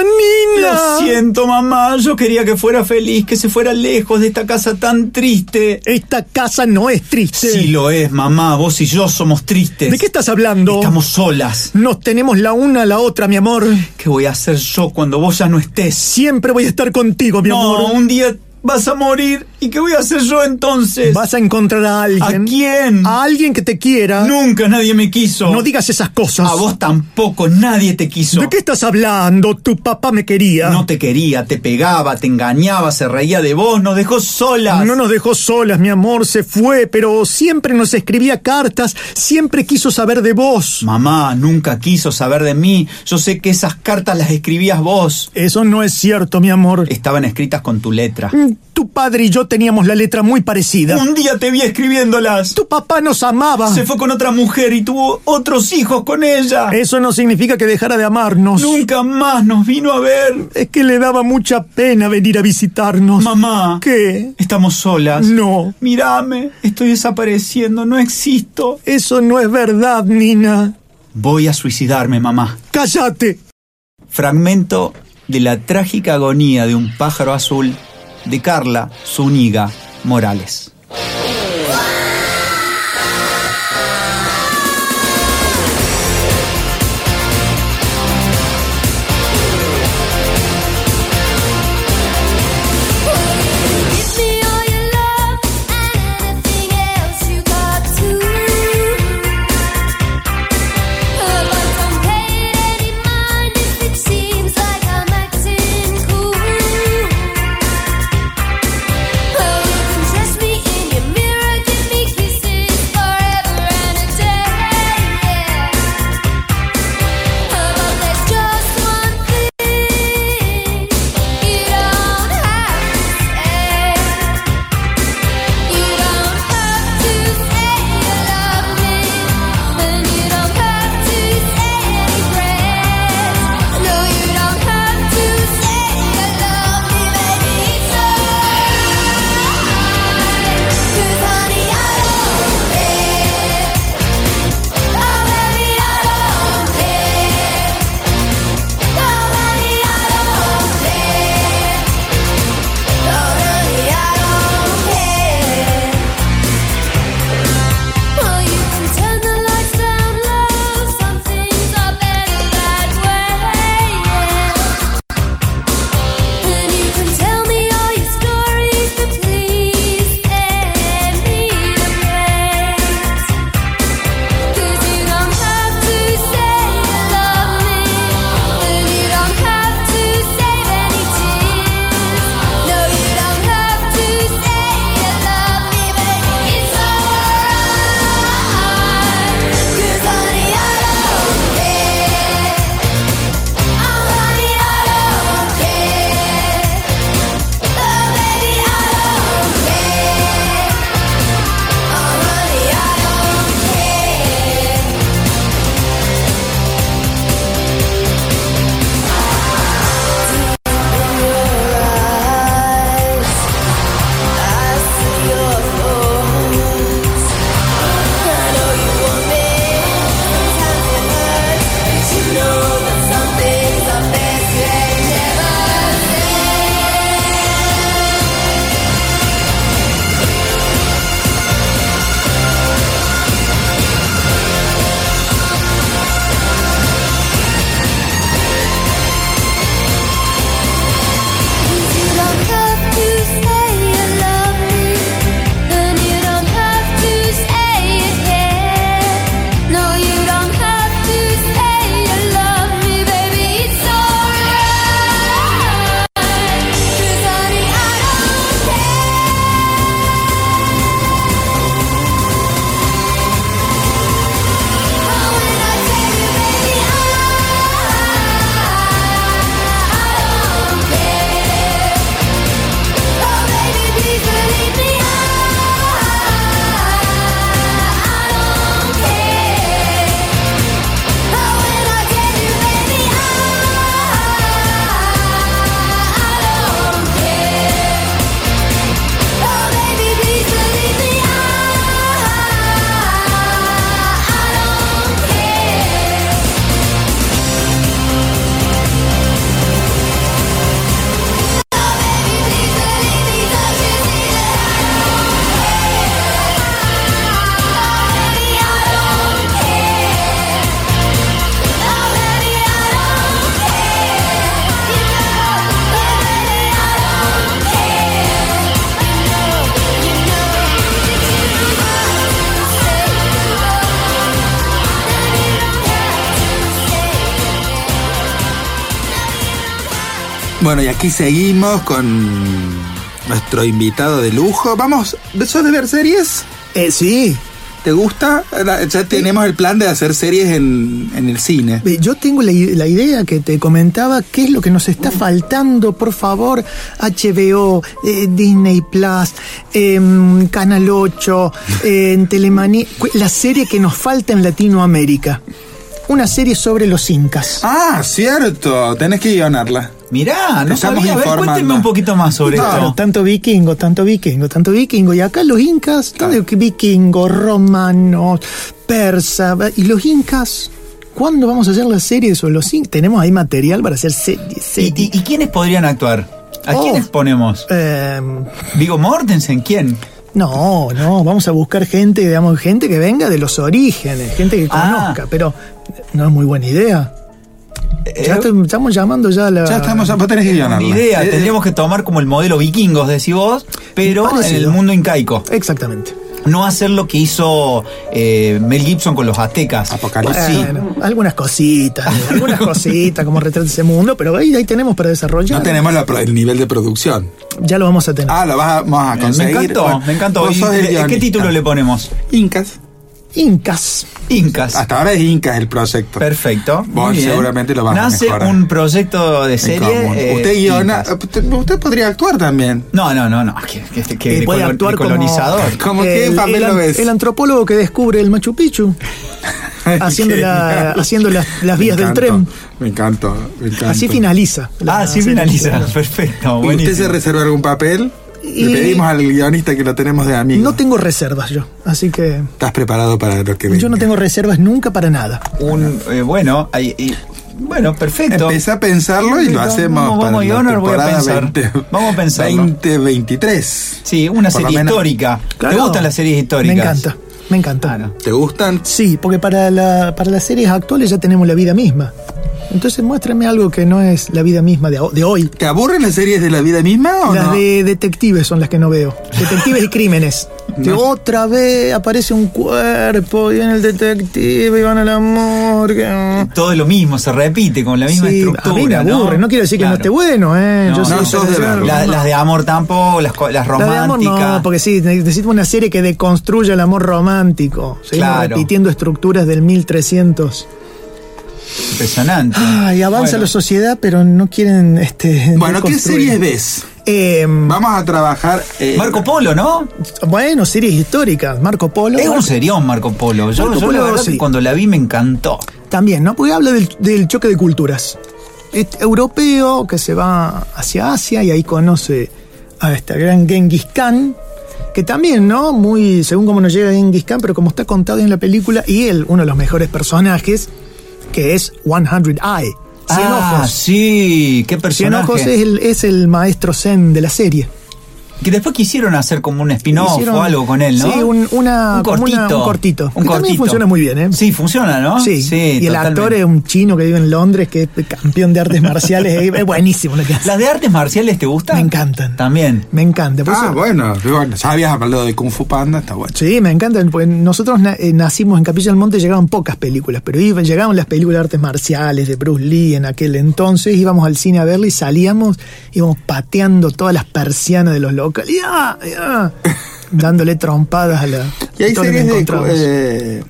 Speaker 4: Nina.
Speaker 3: Lo siento, mamá. Yo quería que fuera feliz, que se fuera lejos de esta casa tan triste.
Speaker 4: Esta casa no es triste.
Speaker 3: Sí lo es, mamá. Vos y yo somos tristes.
Speaker 4: ¿De qué estás hablando?
Speaker 3: Estamos solas.
Speaker 4: Nos tenemos la una a la otra, mi amor.
Speaker 3: ¿Qué voy a hacer yo cuando vos ya no estés?
Speaker 4: Siempre voy a estar contigo, mi
Speaker 3: no,
Speaker 4: amor.
Speaker 3: un día vas a morir. ¿Y qué voy a hacer yo entonces?
Speaker 4: Vas a encontrar a alguien.
Speaker 3: ¿A quién?
Speaker 4: A alguien que te quiera.
Speaker 3: Nunca nadie me quiso.
Speaker 4: No digas esas cosas.
Speaker 3: A vos tampoco, nadie te quiso.
Speaker 4: ¿De qué estás hablando? Tu papá me quería.
Speaker 3: No te quería, te pegaba, te engañaba, se reía de vos, nos dejó solas.
Speaker 4: No nos dejó solas, mi amor, se fue, pero siempre nos escribía cartas, siempre quiso saber de vos.
Speaker 3: Mamá nunca quiso saber de mí. Yo sé que esas cartas las escribías vos.
Speaker 4: Eso no es cierto, mi amor.
Speaker 3: Estaban escritas con tu letra.
Speaker 4: Tu padre y yo teníamos la letra muy parecida.
Speaker 3: Un día te vi escribiéndolas.
Speaker 4: Tu papá nos amaba.
Speaker 3: Se fue con otra mujer y tuvo otros hijos con ella.
Speaker 4: Eso no significa que dejara de amarnos.
Speaker 3: Nunca más nos vino a ver.
Speaker 4: Es que le daba mucha pena venir a visitarnos.
Speaker 3: Mamá.
Speaker 4: ¿Qué?
Speaker 3: Estamos solas.
Speaker 4: No.
Speaker 3: Mírame, estoy desapareciendo, no existo.
Speaker 4: Eso no es verdad, Nina.
Speaker 3: Voy a suicidarme, mamá.
Speaker 4: Cállate.
Speaker 3: Fragmento de la trágica agonía de un pájaro azul de Carla Zúñiga Morales.
Speaker 2: Bueno, y aquí seguimos con nuestro invitado de lujo. Vamos, ¿sos de ver series?
Speaker 4: Eh, sí,
Speaker 2: ¿Te gusta? Ya tenemos el plan de hacer series en, en el cine.
Speaker 4: Yo tengo la, la idea que te comentaba, qué es lo que nos está faltando, por favor, HBO, eh, Disney Plus, em, Canal 8, eh, en Telemanía, la serie que nos falta en Latinoamérica. Una serie sobre los incas.
Speaker 2: Ah, cierto. Tenés que guionarla.
Speaker 3: Mirá, no sabía. A ver, cuénteme un poquito más sobre
Speaker 4: Claro,
Speaker 3: esto.
Speaker 4: tanto vikingo, tanto vikingo, tanto vikingo. Y acá los incas, ¿dónde vikingos, romanos, persa. Y los incas, ¿cuándo vamos a hacer la serie sobre los incas? Tenemos ahí material para hacer series.
Speaker 3: ¿Y,
Speaker 4: series.
Speaker 3: y- y quiénes podrían actuar? ¿A
Speaker 4: Oh.
Speaker 3: quiénes ponemos?
Speaker 4: Em,
Speaker 3: Vigo Mortensen, ¿quién?
Speaker 4: No, no, vamos a buscar gente, digamos, gente que venga de los orígenes, gente que
Speaker 3: Ah.
Speaker 4: conozca, pero no es muy buena idea. Ya
Speaker 3: Eh,
Speaker 4: estoy- estamos llamando ya a la...
Speaker 2: Ya estamos, vos tenés que
Speaker 3: Ni
Speaker 2: guionarla.
Speaker 3: idea,
Speaker 2: Eh,
Speaker 3: tendríamos que tomar como el modelo vikingos, decís vos, pero en el mundo incaico.
Speaker 4: Exactamente.
Speaker 3: No hacer lo que hizo eh, Mel Gibson con los aztecas.
Speaker 2: Apocalipsis.
Speaker 4: Bueno, algunas cositas, algunas <laughs> cositas como retrata ese mundo, pero ahí, ahí tenemos para desarrollar.
Speaker 2: No tenemos la el nivel de producción.
Speaker 4: Ya lo vamos a tener.
Speaker 2: Ah, lo vas a, vamos a
Speaker 3: Me
Speaker 2: conseguir.
Speaker 3: encantó,
Speaker 2: Bueno,
Speaker 3: me encantó.
Speaker 2: vos
Speaker 3: ¿Y
Speaker 2: sos el
Speaker 3: ¿Qué, título le ponemos?
Speaker 2: Incas.
Speaker 4: Incas.
Speaker 3: Incas.
Speaker 2: Hasta ahora es Incas el proyecto.
Speaker 3: Perfecto.
Speaker 2: Vos
Speaker 3: muy bien.
Speaker 2: seguramente lo vas a
Speaker 3: Nace
Speaker 2: mejorar.
Speaker 3: un proyecto de serie. eh,
Speaker 2: usted guiona. Usted, usted podría actuar también.
Speaker 3: No, no, no, no. Que, que, que de
Speaker 4: puede
Speaker 3: colon-
Speaker 4: actuar como-
Speaker 3: colonizador. <laughs>
Speaker 2: ¿Cómo qué
Speaker 4: el,
Speaker 2: papel
Speaker 4: el-
Speaker 2: lo ves?
Speaker 4: el antropólogo que descubre el Machu Picchu, <laughs> haciendo, la- haciendo las, las vías del tren.
Speaker 2: Me encantó, me encantó.
Speaker 4: Así finaliza. la
Speaker 3: Ah, así finaliza. <laughs> Perfecto.
Speaker 2: ¿Y usted se reserva algún papel?
Speaker 4: Y-
Speaker 2: Le pedimos al guionista que lo tenemos de amigo.
Speaker 4: No tengo reservas yo, así que
Speaker 2: ¿Estás preparado para lo que venga?
Speaker 4: yo no tengo reservas nunca para nada.
Speaker 3: Un, eh, bueno, ahí- y- bueno, perfecto.
Speaker 2: Empecé a pensarlo y lo hacemos
Speaker 3: vamos,
Speaker 2: para
Speaker 3: vamos,
Speaker 2: la
Speaker 3: voy a pensar.
Speaker 2: 20,
Speaker 3: Vamos a pensarlo.
Speaker 2: 2023.
Speaker 3: Sí, una
Speaker 2: Por
Speaker 3: serie histórica.
Speaker 4: Claro.
Speaker 3: ¿Te gustan las series históricas?
Speaker 4: Me encanta, me encanta.
Speaker 3: Claro.
Speaker 2: ¿Te gustan?
Speaker 4: Sí, porque para, la, para las series actuales ya tenemos la vida misma. Entonces muéstrame algo que no es la vida misma de, de hoy.
Speaker 2: ¿Te aburren las series de la vida misma o
Speaker 4: Las
Speaker 2: no?
Speaker 4: de detectives son las que no veo. Detectives y crímenes. <laughs> Que
Speaker 2: No.
Speaker 4: otra vez aparece un cuerpo y viene el detective y van a la morgue.
Speaker 3: Todo es lo mismo, se repite con la misma
Speaker 4: Sí,
Speaker 3: estructura.
Speaker 4: a mí me aburre, no, quiero decir que no esté bueno, ¿eh?
Speaker 3: No,
Speaker 4: Yo
Speaker 2: no sos de verlo.
Speaker 3: La- las de amor tampoco, las, co- las
Speaker 4: La de amor
Speaker 3: románticas.
Speaker 4: no, porque sí, necesito una serie que deconstruya el amor romántico. Seguimos
Speaker 3: Claro.
Speaker 4: repitiendo estructuras del 1300.
Speaker 3: Impresionante.
Speaker 4: Ay, avanza
Speaker 3: Bueno,
Speaker 4: la sociedad, pero no quieren este
Speaker 2: Bueno, ¿qué series ves?
Speaker 4: Eh,
Speaker 2: Vamos a trabajar. eh,
Speaker 3: Marco Polo, ¿no?
Speaker 4: bueno, series históricas. Marco Polo.
Speaker 3: Es un serión Marco Polo. Yo,
Speaker 4: Marco
Speaker 3: yo la
Speaker 4: Polo,
Speaker 3: verdad
Speaker 4: sí.
Speaker 3: que cuando la vi me encantó.
Speaker 4: También, ¿no? Porque habla del, del choque de culturas. Este europeo que se va hacia Asia y ahí conoce a este gran Genghis Khan, que también, ¿no? Muy, según cómo nos llega Genghis Khan, pero como está contado en la película, y él, uno de los mejores personajes, que es 100 Eye. Cien
Speaker 3: ah,
Speaker 4: ojos.
Speaker 3: sí, qué
Speaker 4: Cien
Speaker 3: personaje.
Speaker 4: ojos es el, es el maestro Zen de la serie.
Speaker 3: Que después quisieron hacer como un spin-off o algo con él, ¿no?
Speaker 4: Sí, un, una,
Speaker 3: un cortito.
Speaker 4: una- un cortito.
Speaker 3: Un
Speaker 4: que también
Speaker 3: cortito.
Speaker 4: funciona muy bien, ¿eh?
Speaker 3: Sí, funciona, ¿no?
Speaker 4: Sí, y el
Speaker 3: totalmente.
Speaker 4: actor es un chino que vive en Londres, que es campeón de artes marciales, es buenísimo lo que hace.
Speaker 3: ¿Las de artes marciales te gustan?
Speaker 4: Me encantan.
Speaker 3: También.
Speaker 4: Me encanta. por
Speaker 2: Ah,
Speaker 4: eso-
Speaker 2: bueno, bueno, ya habías hablado de Kung Fu Panda, está bueno.
Speaker 4: Sí, me encantan, porque nosotros na- eh, nacimos en Capilla del Monte, llegaban pocas películas, pero llegaban las películas de artes marciales de Bruce Lee en aquel entonces, íbamos al cine a verla y salíamos, íbamos pateando todas las persianas de los locales, ¡Ya! dándole trompadas a la...
Speaker 2: Y hay series de, eh,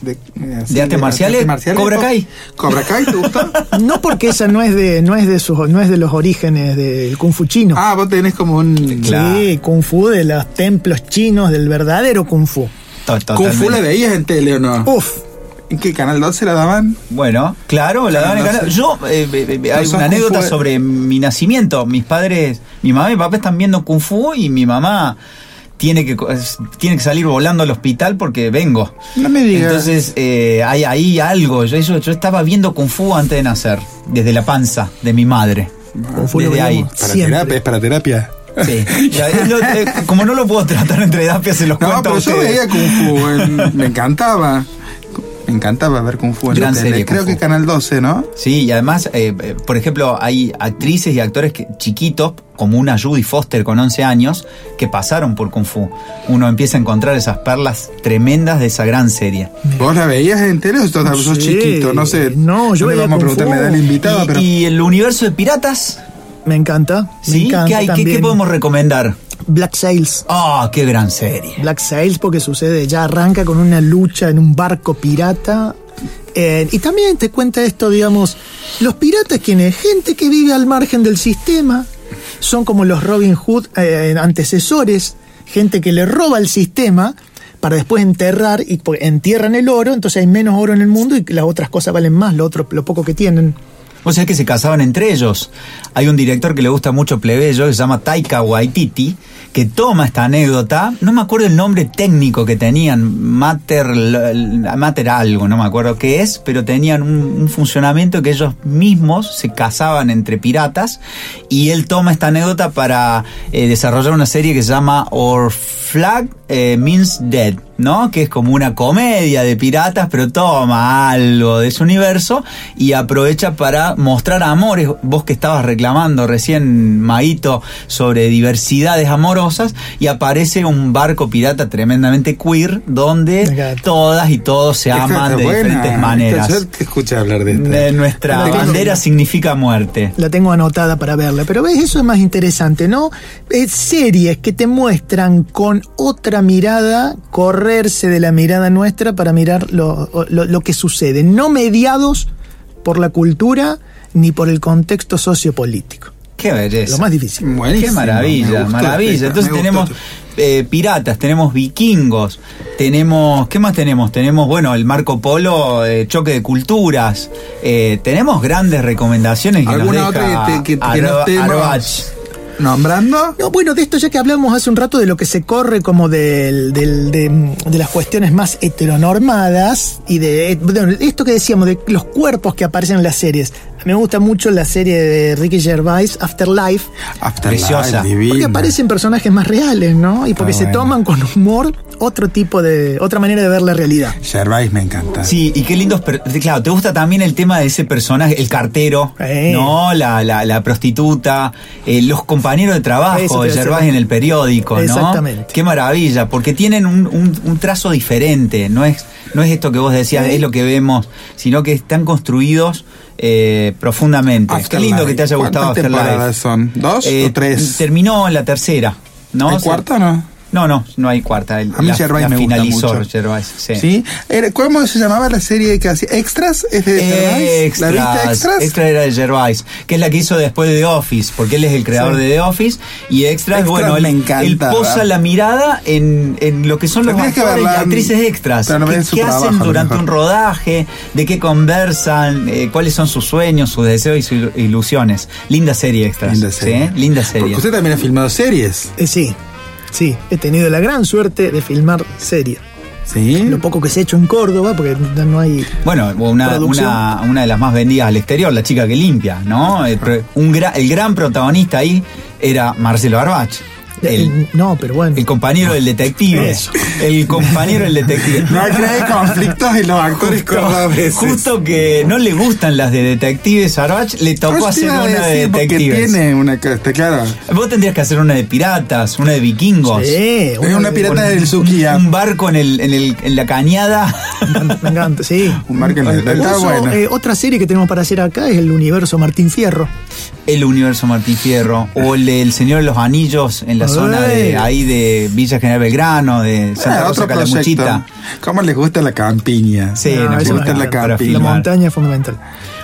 Speaker 2: de, eh, así,
Speaker 3: ¿De artes marciales? Cobra
Speaker 2: ¿Co-
Speaker 3: Kai.
Speaker 2: ¿Cobra Kai te gusta? <laughs>
Speaker 4: No porque esa no es de, no es de sus, no es de los orígenes del kung fu chino.
Speaker 2: ah, vos tenés como un...
Speaker 3: Claro.
Speaker 4: Sí, kung fu de los templos chinos del verdadero kung fu.
Speaker 2: ¿Kung Fu la veías en tele o no?
Speaker 4: Uf,
Speaker 2: ¿En qué canal 12 la daban?
Speaker 3: Bueno, claro, la daban en canal. Yo, eh, eh, eh, hay una anécdota
Speaker 2: Fu-
Speaker 3: sobre mi nacimiento. Mis padres, mi mamá y mi papá están viendo Kung Fu y mi mamá tiene que, tiene que salir volando al hospital porque vengo.
Speaker 2: No me digas.
Speaker 3: Entonces, eh, hay ahí algo. Yo, yo, yo estaba viendo Kung Fu antes de nacer, desde la panza de mi madre.
Speaker 4: kung fu lo
Speaker 3: Desde ahí.
Speaker 2: Para
Speaker 4: siempre.
Speaker 2: terapia, es para terapia.
Speaker 3: Sí. <laughs> Ya, eh, lo- eh, como no lo puedo tratar entre terapias, se los
Speaker 2: No,
Speaker 3: cuento a
Speaker 2: pero yo
Speaker 3: ustedes.
Speaker 2: veía Kung Fu, en- me encantaba. Me encantaba ver Kung Fu en
Speaker 3: Gran serie, Kung
Speaker 2: Creo
Speaker 3: Fu.
Speaker 2: que Canal 12, ¿no?
Speaker 3: Sí, y además, eh, eh, por ejemplo, hay actrices y actores que, chiquitos, como una Judy Foster con 11 años, que pasaron por Kung Fu. Uno empieza a encontrar esas perlas tremendas de esa gran serie.
Speaker 2: ¿Vos la veías en tele o sos, chiquito? No sé.
Speaker 4: No, yo
Speaker 2: le
Speaker 4: veía
Speaker 2: vamos a preguntarle
Speaker 4: Fu.
Speaker 2: al invitado,
Speaker 3: y,
Speaker 2: pero.
Speaker 3: y el universo de piratas,
Speaker 4: Me encanta. Me
Speaker 3: ¿Sí?
Speaker 4: encanta
Speaker 3: ¿Qué, hay? ¿Qué-
Speaker 4: también.
Speaker 3: qué podemos recomendar?
Speaker 4: Black Sails.
Speaker 3: ¡Ah, qué gran serie!
Speaker 4: Black Sails porque sucede, ya arranca con una lucha en un barco pirata. Eh, y también te cuenta esto, digamos, los piratas quienes, gente que vive al margen del sistema, son como los Robin Hood eh, antecesores, gente que le roba el sistema para después enterrar y entierran el oro, entonces hay menos oro en el mundo y las otras cosas valen más, lo otro, lo poco que tienen.
Speaker 3: O sea que se casaban entre ellos. Hay un director que le gusta mucho Plebeyo, que se llama Taika Waititi, que toma esta anécdota, no me acuerdo el nombre técnico que tenían, Mater, Mater algo, no me acuerdo qué es, pero tenían un, un funcionamiento que ellos mismos se casaban entre piratas y él toma esta anécdota para eh, desarrollar una serie que se llama Our Flag eh, Means Dead, ¿no? Que es como una comedia de piratas, pero toma algo de su universo y aprovecha para mostrar amores. Vos que estabas reclamando recién, Maito, sobre diversidades amorosas, y aparece un barco pirata tremendamente queer, donde todas y todos se
Speaker 2: Esta
Speaker 3: aman de
Speaker 2: buena.
Speaker 3: diferentes maneras.
Speaker 2: Yo te escuché hablar de esto.
Speaker 3: Eh, Nuestra
Speaker 4: La tengo-
Speaker 3: bandera significa muerte.
Speaker 4: La tengo anotada para verla, pero ves, eso es más interesante, ¿no? Es series que te muestran con otra mirada correrse de la mirada nuestra para mirar lo, lo- lo que sucede, no mediados por la cultura ni por el contexto sociopolítico.
Speaker 3: Qué belleza.
Speaker 4: Lo más difícil.
Speaker 2: Buenísimo,
Speaker 3: Qué maravilla,
Speaker 2: gustó,
Speaker 3: maravilla. Entonces tenemos eh, piratas, tenemos vikingos, tenemos, ¿qué más tenemos? Tenemos, bueno, el Marco Polo, eh, choque de culturas, eh, tenemos grandes recomendaciones que nos
Speaker 2: ¿Alguna
Speaker 3: deja
Speaker 2: otra que, te- que, que
Speaker 3: Arba-
Speaker 2: no estemos
Speaker 3: Arbach.
Speaker 2: Nombrando?
Speaker 4: No, bueno, de esto ya que hablamos hace un rato de lo que se corre como del, del- de, de las cuestiones más heteronormadas y de, de esto que decíamos, de los cuerpos que aparecen en las series. Me gusta mucho la serie de Ricky Gervais, Afterlife,
Speaker 2: Afterlife,
Speaker 3: Preciosa.
Speaker 2: divina.
Speaker 4: porque aparecen personajes más reales, ¿no? Y porque
Speaker 2: Ah,
Speaker 4: se
Speaker 2: bueno.
Speaker 4: toman con humor otro tipo de, otra manera de ver la realidad.
Speaker 2: Gervais me encanta.
Speaker 3: Sí, y qué lindos. Claro, te gusta también el tema de ese personaje, el cartero,
Speaker 4: Eh.
Speaker 3: ¿no? La, la, la prostituta, eh, los compañeros de trabajo de. Gervais en el periódico, ¿no?
Speaker 4: Exactamente.
Speaker 3: Qué maravilla, porque tienen un, un- un trazo diferente, no es, no es esto que vos decías, es lo que vemos, sino que están construidos eh, profundamente. Qué
Speaker 2: Afterlife.
Speaker 3: lindo que te haya gustado
Speaker 2: ¿Cuántas temporadas son? ¿Dos
Speaker 3: Eh,
Speaker 2: o tres?
Speaker 3: Terminó en la tercera, ¿no?
Speaker 2: ¿Hay cuarta o no?
Speaker 3: No, no, no hay cuarta. El-
Speaker 2: A mí
Speaker 3: la,
Speaker 2: Gervais
Speaker 3: la
Speaker 2: me gusta
Speaker 3: finalizó
Speaker 2: mucho.
Speaker 3: Gervais, sí.
Speaker 2: ¿Sí? Era- ¿Cómo se llamaba la serie que hacía? ¿Extras? ¿Es de Gervais? ¿La viste
Speaker 3: Extras,
Speaker 2: Extras?
Speaker 3: Extra era de Gervais, que es la que hizo después de The Office, porque él es el creador
Speaker 2: Sí.
Speaker 3: de The Office. Y Extras,
Speaker 2: Extras
Speaker 3: bueno, él,
Speaker 2: me encanta,
Speaker 3: él posa
Speaker 2: ¿verdad?
Speaker 3: la mirada en, en lo que son los
Speaker 2: Tendrías
Speaker 3: y actrices extras.
Speaker 2: pero no
Speaker 3: ¿Qué, qué
Speaker 2: trabajo,
Speaker 3: hacen durante
Speaker 2: mejor.
Speaker 3: un rodaje? ¿De qué conversan? eh, ¿Cuáles son sus sueños, sus deseos y sus ilusiones? Linda serie Extras.
Speaker 2: Linda serie.
Speaker 3: ¿sí? Linda
Speaker 2: Porque usted también ha filmado series.
Speaker 4: Eh, sí, sí, he tenido la gran suerte de filmar series.
Speaker 2: ¿Sí?
Speaker 4: Lo poco que se ha hecho en Córdoba, porque no hay...
Speaker 3: Bueno, una,
Speaker 4: Producción.
Speaker 3: una, una de las más vendidas al exterior, La chica que limpia, ¿no? El, pro- un gra- el gran protagonista ahí era Marcelo Arbach. El,
Speaker 4: no, pero bueno.
Speaker 3: el compañero del detective.
Speaker 4: Eso.
Speaker 3: El compañero del detective.
Speaker 2: No hay conflictos en los actores cordobeses.
Speaker 3: Justo que no le gustan las de detectives a Arbach, le tocó hacer una de
Speaker 2: porque
Speaker 3: detectives.
Speaker 2: tiene una... que- Está claro.
Speaker 3: Vos tendrías que hacer una de piratas, una de vikingos.
Speaker 4: Sí,
Speaker 2: una pirata del
Speaker 3: un,
Speaker 2: Sukiya.
Speaker 3: un barco en, el, en, el, en la cañada.
Speaker 4: Me encanta, sí.
Speaker 2: Un marco en la- está
Speaker 4: Oso,
Speaker 2: bueno.
Speaker 4: eh, otra serie que tenemos para hacer acá es el universo Martín Fierro.
Speaker 3: El universo Martín Fierro o el, Señor de los Anillos en la
Speaker 4: Ay.
Speaker 3: zona de ahí de Villa General Belgrano, de Santa
Speaker 2: Ah,
Speaker 3: Rosa
Speaker 2: otro proyecto.
Speaker 3: Calamuchita.
Speaker 2: ¿Cómo les gusta la campiña?
Speaker 3: Sí,
Speaker 4: No,
Speaker 3: nos
Speaker 4: eso
Speaker 2: gusta la campiña.
Speaker 4: La montaña es fundamental.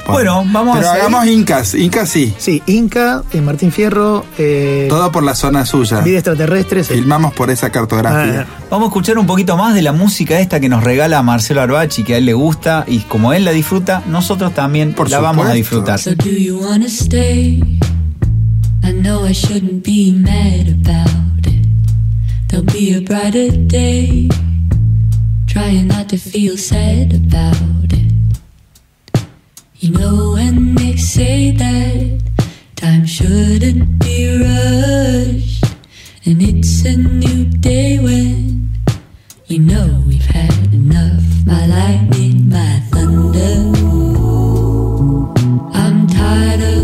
Speaker 3: Bueno, vamos
Speaker 2: Pero
Speaker 3: a
Speaker 2: hagamos incas. Incas sí.
Speaker 4: Sí, Inca, eh, Martín Fierro, eh,
Speaker 2: Todo por la zona suya.
Speaker 4: Vida Extraterrestre. sí.
Speaker 2: Filmamos por esa cartografía.
Speaker 4: Ah,
Speaker 3: Vamos a escuchar un poquito más de la música esta que nos regala Marcelo Arbachi, que a él le gusta y como él la disfruta, nosotros también
Speaker 2: Por
Speaker 3: la vamos a
Speaker 2: supuesto.
Speaker 3: disfrutar.
Speaker 5: So do you wanna stay? I know I shouldn't be mad about it. There'll be a brighter day. Trying not to feel sad about it. You know when they say that time shouldn't be rushed, and it's a new day when you know we've had enough. My lightning, my thunder. I'm tired of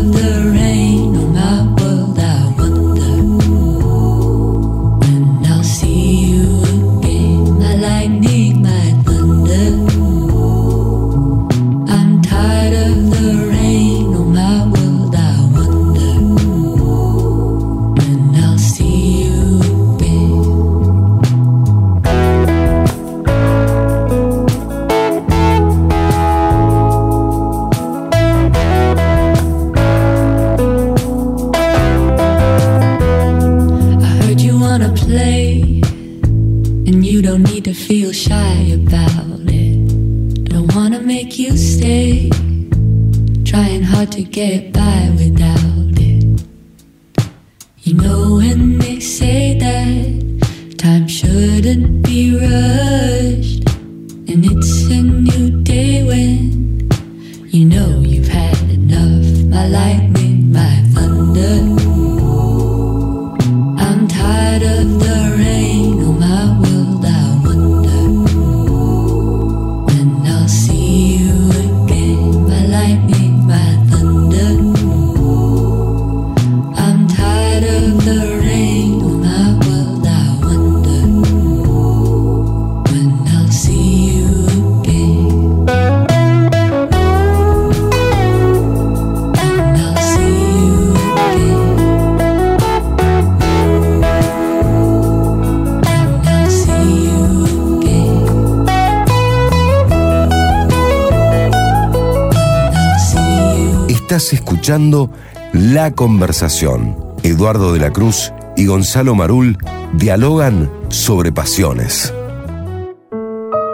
Speaker 1: La Conversación. Eduardo de la Cruz y Gonzalo Marul dialogan sobre pasiones.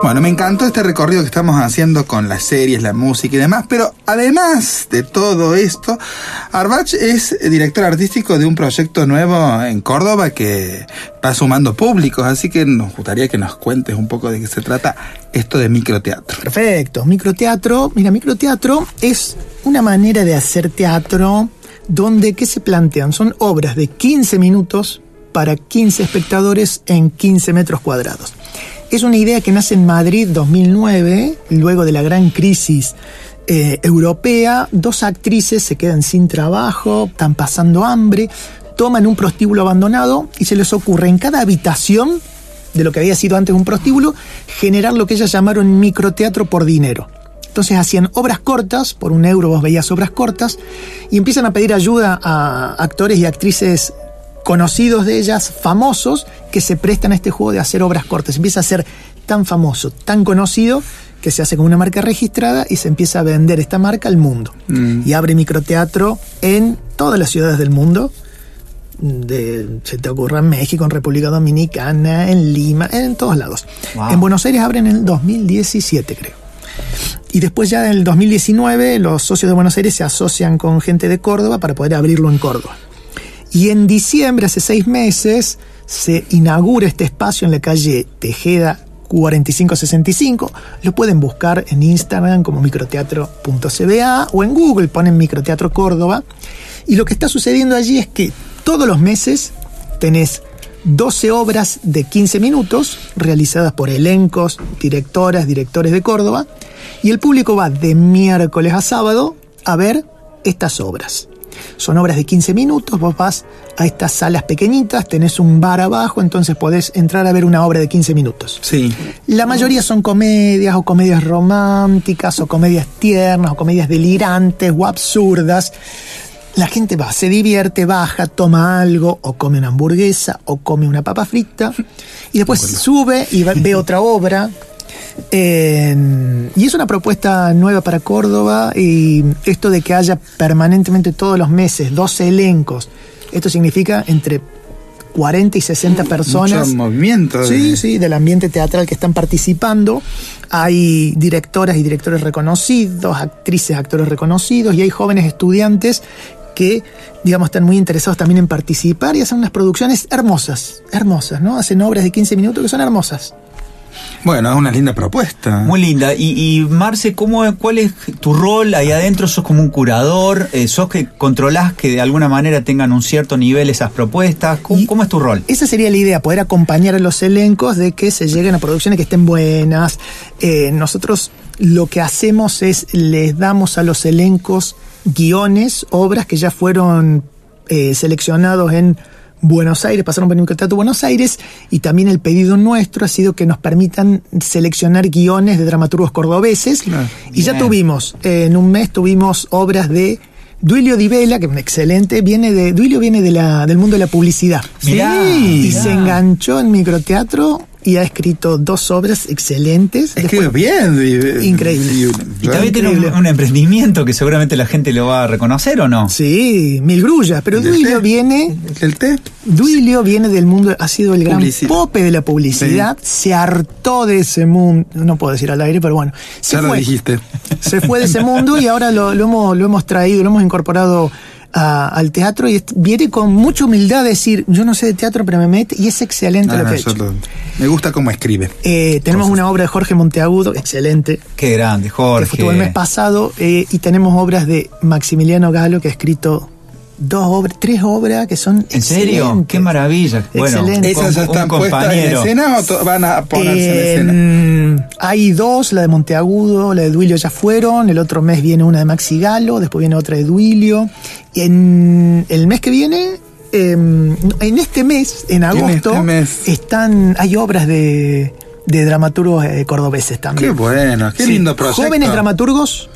Speaker 2: Bueno, me encantó este recorrido que estamos haciendo con las series, la música y demás, pero además de todo esto, Arbach es director artístico de un proyecto nuevo en Córdoba que va sumando públicos, así que nos gustaría que nos cuentes un poco de qué se trata esto de microteatro.
Speaker 4: Perfecto. Microteatro. Mira, microteatro es una manera de hacer teatro donde, ¿qué se plantean? Son obras de 15 minutos para 15 espectadores en 15 metros cuadrados. Es una idea que nace en Madrid 2009, luego de la gran crisis eh, europea. Dos actrices se quedan sin trabajo, están pasando hambre, toman un prostíbulo abandonado y se les ocurre en cada habitación de lo que había sido antes un prostíbulo, generar lo que ellas llamaron microteatro por dinero. Entonces hacían obras cortas, por un euro vos veías obras cortas, y empiezan a pedir ayuda a actores y actrices conocidos de ellas, famosos, que se prestan a este juego de hacer obras cortas. Empieza a ser tan famoso, tan conocido, que se hace con una marca registrada y se empieza a vender esta marca al mundo. Y abre microteatro en todas las ciudades del mundo. De, se te ocurra en México, en República Dominicana, en Lima, en todos lados.
Speaker 3: Wow.
Speaker 4: En Buenos Aires abren en el 2017, creo. Y después ya en el 2019 los socios de Buenos Aires se asocian con gente de Córdoba para poder abrirlo en Córdoba. Y en diciembre, hace seis meses, se inaugura este espacio en la calle Tejeda 4565. Lo pueden buscar en Instagram como microteatro.cba o en Google ponen Microteatro Córdoba. Y lo que está sucediendo allí es que todos los meses tenés 12 obras de 15 minutos realizadas por elencos, directoras, directores de Córdoba. Y el público va de miércoles a sábado a ver estas obras. Son obras de 15 minutos, vos vas a estas salas pequeñitas, tenés un bar abajo, entonces podés entrar a ver una obra de 15 minutos.
Speaker 2: Sí.
Speaker 4: La mayoría son comedias o comedias románticas o comedias tiernas o comedias delirantes o absurdas. La gente va, se divierte, baja, toma algo o come una hamburguesa o come una papa frita y después sube y ve <laughs> otra obra. Eh, y es una propuesta nueva para Córdoba y esto de que haya permanentemente todos los meses 12 elencos, esto significa entre 40 y 60 personas.
Speaker 2: Mucho movimiento. de-
Speaker 4: Sí, sí, del ambiente teatral que están participando. Hay directoras y directores reconocidos, actrices, actores reconocidos y hay jóvenes estudiantes que, digamos, están muy interesados también en participar y hacen unas producciones hermosas, hermosas, ¿no? Hacen obras de 15 minutos que son hermosas.
Speaker 2: Bueno, es una linda propuesta.
Speaker 3: Muy linda. Y, y Marce, ¿cómo, ¿cuál es tu rol ahí adentro? ¿Sos como un curador? Eh, ¿Sos que controlás que de alguna manera tengan un cierto nivel esas propuestas? ¿Cómo, es tu rol?
Speaker 4: Esa sería la idea, poder acompañar a los elencos de que se lleguen a producciones que estén buenas. Eh, nosotros lo que hacemos es les damos a los elencos guiones, obras que ya fueron eh, seleccionados en Buenos Aires, pasaron por el Microteatro Buenos Aires y también el pedido nuestro ha sido que nos permitan seleccionar guiones de dramaturgos cordobeses
Speaker 2: Claro.
Speaker 4: y ya tuvimos, eh, en un mes tuvimos obras de Duilio Di Vela, que es un excelente, viene de, Duilio viene de la, del mundo de la publicidad.
Speaker 3: Mirá,
Speaker 4: y
Speaker 3: mirá.
Speaker 4: se enganchó en microteatro y ha escrito dos obras excelentes.
Speaker 2: Escribe bien. y-
Speaker 4: Increíble.
Speaker 2: y-
Speaker 3: Y también tiene un, emprendimiento que seguramente la gente lo va a reconocer o no.
Speaker 4: Sí, mil grullas, pero
Speaker 2: ¿Del
Speaker 4: Duilio
Speaker 2: té?
Speaker 4: viene
Speaker 2: ¿El té?
Speaker 4: Duilio viene del mundo, ha sido el gran pope de la publicidad, se hartó de ese mundo, no puedo decir al aire, pero bueno, se
Speaker 2: Ya lo dijiste.
Speaker 4: se fue de ese mundo y ahora lo, lo hemos, lo hemos traído, lo hemos incorporado a- al teatro y viene con mucha humildad a decir, yo no sé de teatro, pero me mete y es excelente
Speaker 2: Ah,
Speaker 4: lo que ha
Speaker 2: yo
Speaker 4: hecho.
Speaker 2: lo- me gusta cómo escribe.
Speaker 4: Eh, tenemos una obra de Jorge Monteagudo, excelente,
Speaker 3: Qué grande,
Speaker 4: que
Speaker 3: Jorge.
Speaker 4: estuvo el mes pasado, eh, y tenemos obras de Maximiliano Galo, que ha escrito dos obras, tres obras que son
Speaker 3: ¿En serio?
Speaker 4: excelentes.
Speaker 3: Qué maravilla. Bueno,
Speaker 4: Excelente.
Speaker 2: ¿Esas ya están puestas en escena o van a ponerse en escena?
Speaker 4: En- hay dos, la de Monteagudo, la de Duilio ya fueron, el otro mes viene una de Maxi Galo, después viene otra de Duilio. Y en el mes que viene, eh, en este mes, en agosto,
Speaker 2: este mes?
Speaker 4: están, hay obras de, de dramaturgos eh, cordobeses también.
Speaker 2: Qué bueno, qué
Speaker 4: Sí,
Speaker 2: lindo proyecto.
Speaker 4: Jóvenes dramaturgos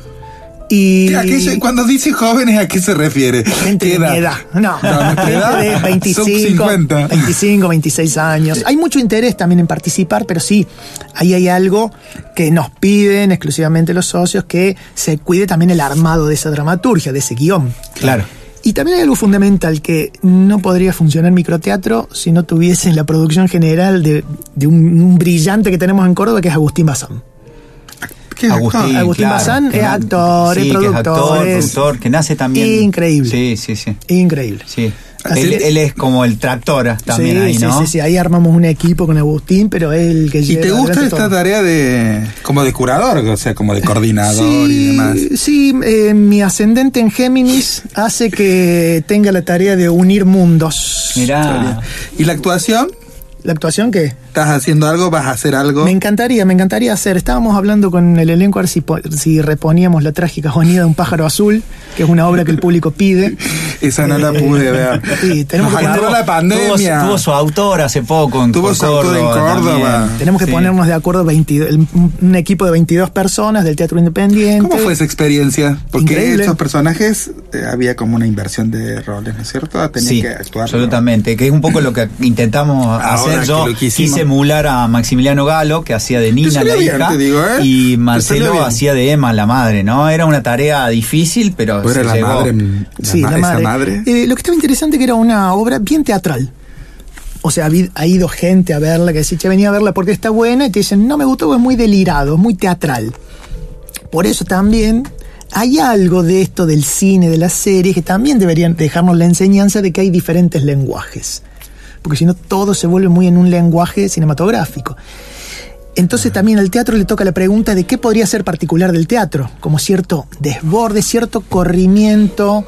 Speaker 4: y...
Speaker 2: ¿Qué- a qué se- cuando dice jóvenes, ¿a qué se refiere?
Speaker 4: Gente
Speaker 2: ¿Qué
Speaker 4: de mi edad. No,
Speaker 2: ¿nuestra
Speaker 4: gente
Speaker 2: edad?
Speaker 4: de 25,
Speaker 2: Sub 50.
Speaker 4: 25, 26 años. Hay mucho interés también en participar, pero sí, ahí hay algo que nos piden exclusivamente los socios, que se cuide también el armado de esa dramaturgia, de ese guion.
Speaker 3: Claro.
Speaker 4: Y también hay algo fundamental que no podría funcionar microteatro si no tuviese la producción general de, de un, un brillante que tenemos en Córdoba, que es Agustín Bazán.
Speaker 2: ¿Qué es
Speaker 3: Agustín,
Speaker 2: actor?
Speaker 4: Agustín
Speaker 3: claro,
Speaker 4: Bazán
Speaker 3: que
Speaker 4: es actor, es
Speaker 3: sí, que
Speaker 4: productor,
Speaker 3: actor,
Speaker 4: es-
Speaker 3: productor, que nace también.
Speaker 4: Increíble.
Speaker 3: Sí, sí, sí.
Speaker 4: Increíble.
Speaker 3: sí. Él,
Speaker 2: es.
Speaker 3: él es como el tractor también
Speaker 4: sí,
Speaker 3: ahí,
Speaker 4: sí,
Speaker 3: ¿no?
Speaker 4: sí, sí, ahí armamos un equipo con Agustín, pero él que
Speaker 2: ¿Y
Speaker 4: lleva
Speaker 2: te gusta esta
Speaker 4: todo.
Speaker 2: tarea de como de curador, o sea, como de coordinador y
Speaker 4: Sí,
Speaker 2: demás?
Speaker 4: sí eh, mi ascendente en Géminis hace que tenga la tarea de unir mundos.
Speaker 3: Mirá.
Speaker 2: ¿Y la actuación?
Speaker 4: ¿La actuación qué?
Speaker 2: ¿Estás haciendo algo? ¿Vas a hacer algo?
Speaker 4: Me encantaría, me encantaría hacer. Estábamos hablando con el elenco a ver si, po- si reponíamos la trágica agonía de un pájaro azul, que es una obra que el público pide.
Speaker 2: Esa no la
Speaker 4: Eh,
Speaker 2: pude ver. <laughs>
Speaker 4: sí, tenemos
Speaker 2: Nos
Speaker 4: que
Speaker 2: la pandemia.
Speaker 3: Tuvo, tuvo su autor hace poco en
Speaker 2: Tuvo su autor en Córdoba.
Speaker 3: también.
Speaker 4: Tenemos que
Speaker 3: Sí.
Speaker 4: ponernos de acuerdo 22 el- un equipo de 22 personas del Teatro Independiente.
Speaker 2: ¿Cómo fue esa experiencia? Porque
Speaker 4: Increíble.
Speaker 2: estos personajes eh, había como una inversión de roles, ¿no es cierto? Tenía
Speaker 3: Sí,
Speaker 2: que actuar. ¿no?
Speaker 3: absolutamente, que es un poco lo que intentamos
Speaker 2: Ahora
Speaker 3: hacer.
Speaker 2: que
Speaker 3: Yo quise emular a Maximiliano Galo, que hacía de Nina, la
Speaker 2: bien,
Speaker 3: hija,
Speaker 2: digo, ¿eh?
Speaker 3: Y Marcelo hacía de Emma, la madre, ¿no? Era una tarea difícil, pero se
Speaker 2: era la
Speaker 3: llegó.
Speaker 2: madre, la
Speaker 4: Sí,
Speaker 2: ma-
Speaker 4: la madre.
Speaker 2: madre.
Speaker 4: Eh, lo que estaba interesante que era una obra bien teatral. O sea, ha ido gente a verla que dice, che, venía a verla porque está buena, y te dicen, no me gustó, porque es muy delirado, es muy teatral. Por eso también hay algo de esto del cine, de las series, que también deberían dejarnos la enseñanza de que hay diferentes lenguajes. Porque si no, todo se vuelve muy en un lenguaje cinematográfico. Entonces también al teatro le toca la pregunta de qué podría ser particular del teatro, como cierto desborde, cierto corrimiento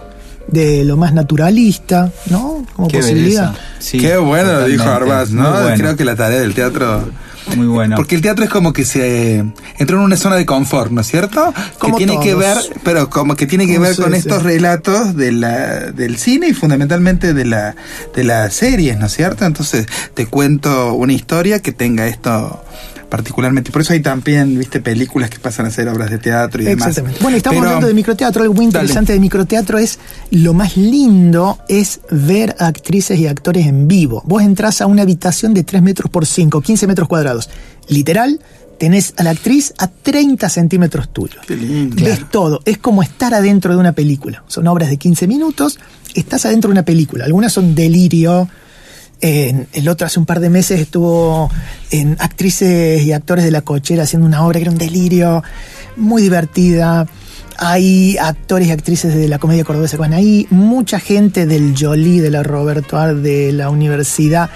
Speaker 4: de lo más naturalista, ¿no? Como
Speaker 3: Qué
Speaker 4: posibilidad.
Speaker 3: Sí,
Speaker 2: Qué bueno dijo. Arbaz, ¿no?
Speaker 3: Bueno.
Speaker 2: Creo que la tarea del teatro.
Speaker 3: Muy bueno.
Speaker 2: Porque el teatro es como que se entró en una zona de confort, ¿no es cierto?
Speaker 4: Como
Speaker 2: que tiene que ver, pero como que tiene que ver
Speaker 4: Sí,
Speaker 2: con
Speaker 4: sí.
Speaker 2: estos relatos de la, del cine y fundamentalmente de la de las series, ¿no es cierto? Entonces te cuento una historia que tenga esto particularmente. Por eso hay también, viste, películas que pasan a ser obras de teatro y demás.
Speaker 4: Exactamente. Bueno, estamos
Speaker 2: Pero-
Speaker 4: hablando de microteatro. Algo muy
Speaker 2: Dale.
Speaker 4: interesante de microteatro es lo más lindo es ver a actrices y actores en vivo. Vos entrás a una habitación de 3 metros por 5, 15 metros cuadrados. Literal, tenés a la actriz a 30 centímetros tuyos.
Speaker 2: Qué lindo.
Speaker 4: Ves todo. Es como estar adentro de una película. Son obras de 15 minutos. Estás adentro de una película. Algunas son delirio. En- el otro hace un par de meses estuvo en actrices y actores de la cochera haciendo una obra que era un delirio, muy divertida. Hay actores y actrices de la comedia cordobesa que van ahí, mucha gente del Jolie, de la Roberto Ar, de la universidad,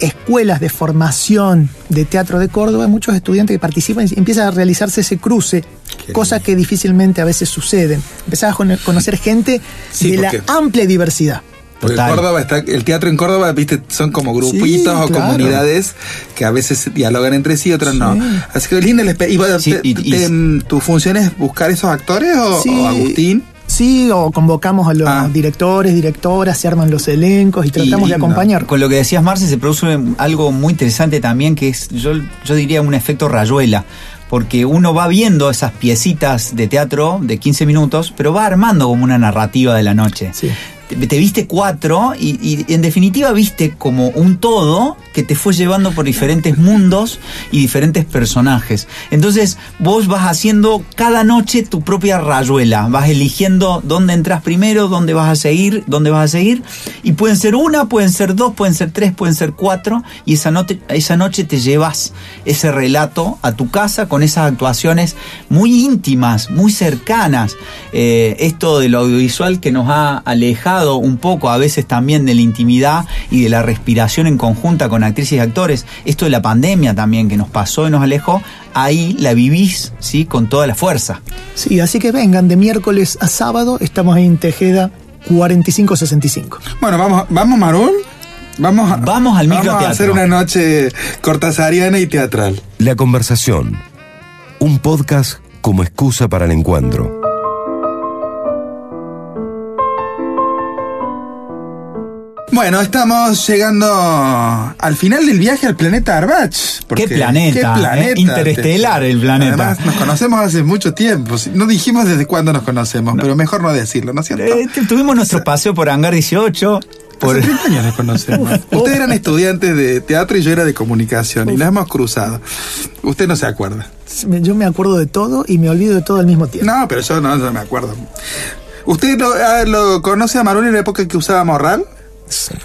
Speaker 4: escuelas de formación de teatro de Córdoba, muchos estudiantes que participan y empieza a realizarse ese cruce,
Speaker 2: Qué
Speaker 4: cosas que difícilmente a veces suceden. Empezás a con- conocer gente
Speaker 2: Sí,
Speaker 4: de la amplia diversidad.
Speaker 2: Porque
Speaker 3: Total.
Speaker 2: Córdoba está, el teatro en Córdoba, viste, son como grupitos
Speaker 4: Sí,
Speaker 2: o
Speaker 4: claro.
Speaker 2: comunidades que a veces dialogan entre sí, otras no.
Speaker 4: Sí.
Speaker 2: Así que linda
Speaker 3: Sí,
Speaker 2: te-
Speaker 3: y- y-
Speaker 2: te- ¿Tu función es buscar esos actores o,
Speaker 4: Sí.
Speaker 2: o Agustín?
Speaker 4: Sí, o convocamos a los
Speaker 2: Ah.
Speaker 4: directores, directoras, se arman los elencos y tratamos de acompañar.
Speaker 3: Con lo que decías, Marce, se produce algo muy interesante también, que es, yo, yo diría, un efecto rayuela. Porque uno va viendo esas piecitas de teatro de 15 minutos, pero va armando como una narrativa de la noche.
Speaker 4: Sí.
Speaker 3: Te, te viste cuatro y, y en definitiva viste como un todo que te fue llevando por diferentes mundos y diferentes personajes. Entonces vos vas haciendo cada noche tu propia rayuela, vas eligiendo dónde entras primero, dónde vas a seguir, dónde vas a seguir y pueden ser una, pueden ser dos, pueden ser tres, pueden ser cuatro y esa, noche esa noche te llevas ese relato a tu casa con esas actuaciones muy íntimas, muy cercanas. Eh, esto de lo audiovisual que nos ha alejado un poco a veces también de la intimidad y de la respiración en conjunta con actrices y actores. Esto de la pandemia también que nos pasó y nos alejó, ahí la vivís ¿sí? con toda la fuerza.
Speaker 4: Sí, así que vengan de miércoles a sábado, estamos ahí en Tejeda 4565.
Speaker 2: Bueno, vamos, vamos Marul. Vamos, a-
Speaker 3: Vamos al
Speaker 2: Vamos a hacer una noche cortasariana y teatral.
Speaker 1: La conversación. Un podcast como excusa para el encuentro.
Speaker 2: Bueno, estamos llegando al final del viaje al planeta Arbach. porque-
Speaker 3: ¿Qué planeta, eh? Interestelar el planeta.
Speaker 2: Además, nos conocemos hace mucho tiempo. No dijimos desde cuándo nos conocemos, pero mejor no decirlo, ¿no es cierto?
Speaker 3: Eh, tuvimos nuestro paseo por Hangar 18. Por...
Speaker 2: Hace 30 años nos conocemos. <laughs> Ustedes eran estudiantes de teatro y yo era de comunicación y nos hemos cruzado. Usted no se acuerda.
Speaker 4: Yo me acuerdo de todo y me olvido de todo al mismo tiempo.
Speaker 2: No, pero yo no, no me acuerdo. ¿Usted lo, ah, lo conoce a Marul en la época en que usaba morral?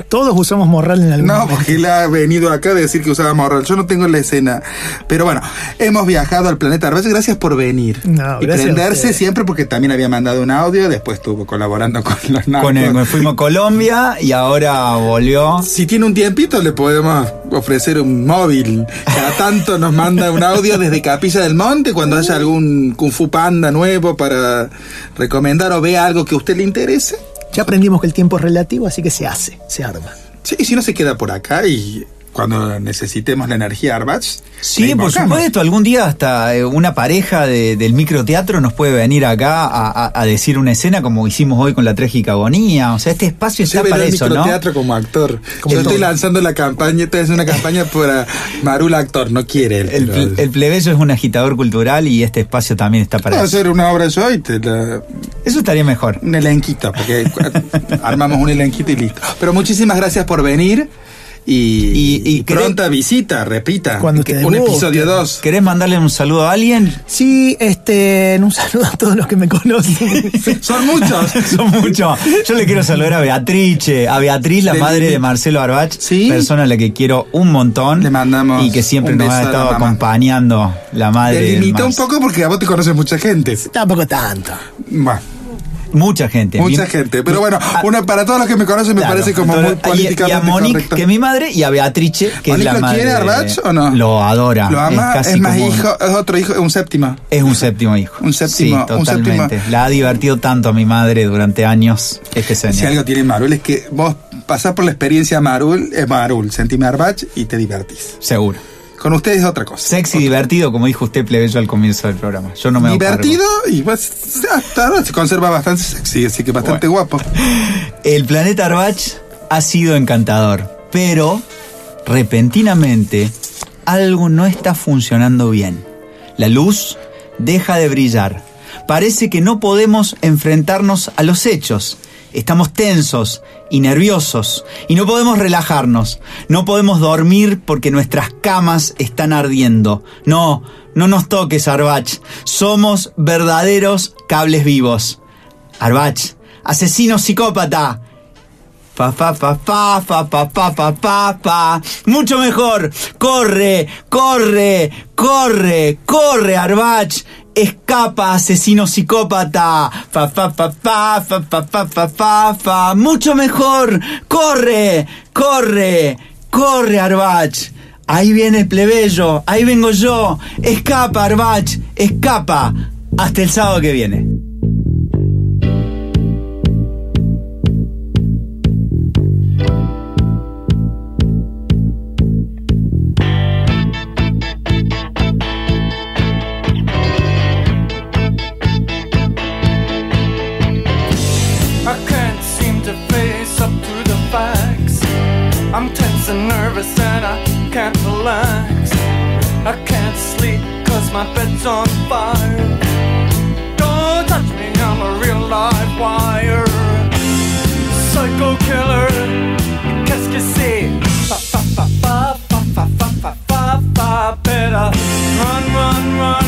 Speaker 4: Todos usamos morral en algún
Speaker 2: No,
Speaker 4: momento.
Speaker 2: porque él ha venido acá a decir que usaba morral. Yo no tengo la escena. Pero bueno, hemos viajado al planeta. Gracias por venir.
Speaker 4: No,
Speaker 2: y prenderse siempre porque también había mandado un audio. Después estuvo colaborando con los narcos.
Speaker 3: Con el, fuimos a Colombia y ahora volvió.
Speaker 2: Si tiene un tiempito, le podemos ofrecer un móvil. Cada tanto nos manda un audio desde Capilla del Monte cuando haya algún Kung Fu Panda nuevo para recomendar o vea algo que a usted le interese.
Speaker 4: Ya aprendimos que el tiempo es relativo, así que se hace, se arma.
Speaker 2: Sí, y si no se queda por acá y cuando necesitemos la energía Arbach.
Speaker 3: Sí, por supuesto. Algún día hasta eh, una pareja de- del microteatro nos puede venir acá a, a- a decir una escena como hicimos hoy con la trágica agonía. O sea, este espacio está para eso, ¿no?
Speaker 2: microteatro como actor.
Speaker 4: Como
Speaker 2: Yo estoy lanzando la campaña, estoy haciendo una campaña <laughs> para Marul actor, no quiere él.
Speaker 3: El, el plebeyo es un agitador cultural y este espacio también está para
Speaker 2: Puedo
Speaker 3: eso.
Speaker 2: hacer una obra yo y te la,
Speaker 3: Eso estaría mejor.
Speaker 2: un elenquito, porque <laughs> armamos un elenquito y listo. Pero muchísimas gracias por venir y,
Speaker 3: Y- y
Speaker 2: y pronta visita, repita.
Speaker 4: Cuando
Speaker 2: que
Speaker 4: te
Speaker 2: un
Speaker 4: guste.
Speaker 2: episodio 2.
Speaker 3: ¿Querés mandarle un saludo a alguien?
Speaker 4: Sí, este, un saludo a todos los que me conocen. <laughs>
Speaker 2: Son muchos. <laughs>
Speaker 3: Son muchos. Yo le quiero saludar a Beatrice, a Beatriz, la madre de Marcelo Arbach,
Speaker 2: Sí.
Speaker 3: persona a la que quiero un montón.
Speaker 2: Le mandamos
Speaker 3: y que siempre
Speaker 2: un
Speaker 3: nos ha
Speaker 2: la
Speaker 3: estado acompañando la madre.
Speaker 2: Te
Speaker 3: del
Speaker 2: limita un poco porque a vos te conoce mucha gente.
Speaker 4: Tampoco tanto.
Speaker 2: Bueno,
Speaker 3: Mucha gente.
Speaker 2: mucha gente. Pero bueno,
Speaker 3: Ah,
Speaker 2: una, para todos los que me conocen me
Speaker 3: claro.
Speaker 2: parece como
Speaker 3: Entonces,
Speaker 2: muy
Speaker 3: y- y,
Speaker 2: políticamente
Speaker 3: a Monique, que es mi madre, y a Beatrice, que
Speaker 2: ¿Monique
Speaker 3: es la
Speaker 2: lo
Speaker 3: madre.
Speaker 2: quiere
Speaker 3: de-
Speaker 2: Arbach o no?
Speaker 3: Lo adora.
Speaker 2: Lo ama, es, más
Speaker 3: como
Speaker 2: hijo, es otro hijo, un séptimo.
Speaker 3: Es un séptimo hijo.
Speaker 2: Un séptimo-
Speaker 3: Sí,
Speaker 2: un
Speaker 3: totalmente.
Speaker 2: séptimo.
Speaker 3: La ha divertido tanto a mi madre durante años. Este señor.
Speaker 2: Si algo tiene Marul es que vos pasás por la experiencia Marul, es Marul, sentime Arbach y te divertís.
Speaker 3: Seguro.
Speaker 2: Con ustedes es otra cosa.
Speaker 3: Sexy, divertido, como dijo usted, plebeyo, al comienzo del programa. Yo no me
Speaker 2: Divertido y pues, hasta ahora se conserva bastante sexy, así que bastante guapo.
Speaker 3: cargo. <laughs> El planeta Arbach ha sido encantador, pero repentinamente algo no está funcionando bien. La luz deja de brillar. Parece que no podemos enfrentarnos a los hechos. Estamos tensos y nerviosos y no podemos relajarnos. No podemos dormir porque nuestras camas están ardiendo. No, no nos toques, Arbach. Somos verdaderos cables vivos. Arbach, asesino psicópata. Pa, pa, pa, pa, pa, pa, pa, pa, pa, pa. Mucho mejor. Corre, corre, corre, corre, Arbach. Escapa, asesino psicópata. Pa, pa, pa, pa, pa, pa, pa, pa, pa, pa. Mucho mejor. Corre, corre, corre, Arbach. Ahí viene el plebeyo. Ahí vengo yo. Escapa, Arbach. Escapa. Hasta el sábado que viene.
Speaker 6: My on fire. Don't touch me, I'm a real live wire. Psycho killer. Qu'est-ce que c'est? Fa fa fa fa fa fa fa fa fa. Better run, run, run,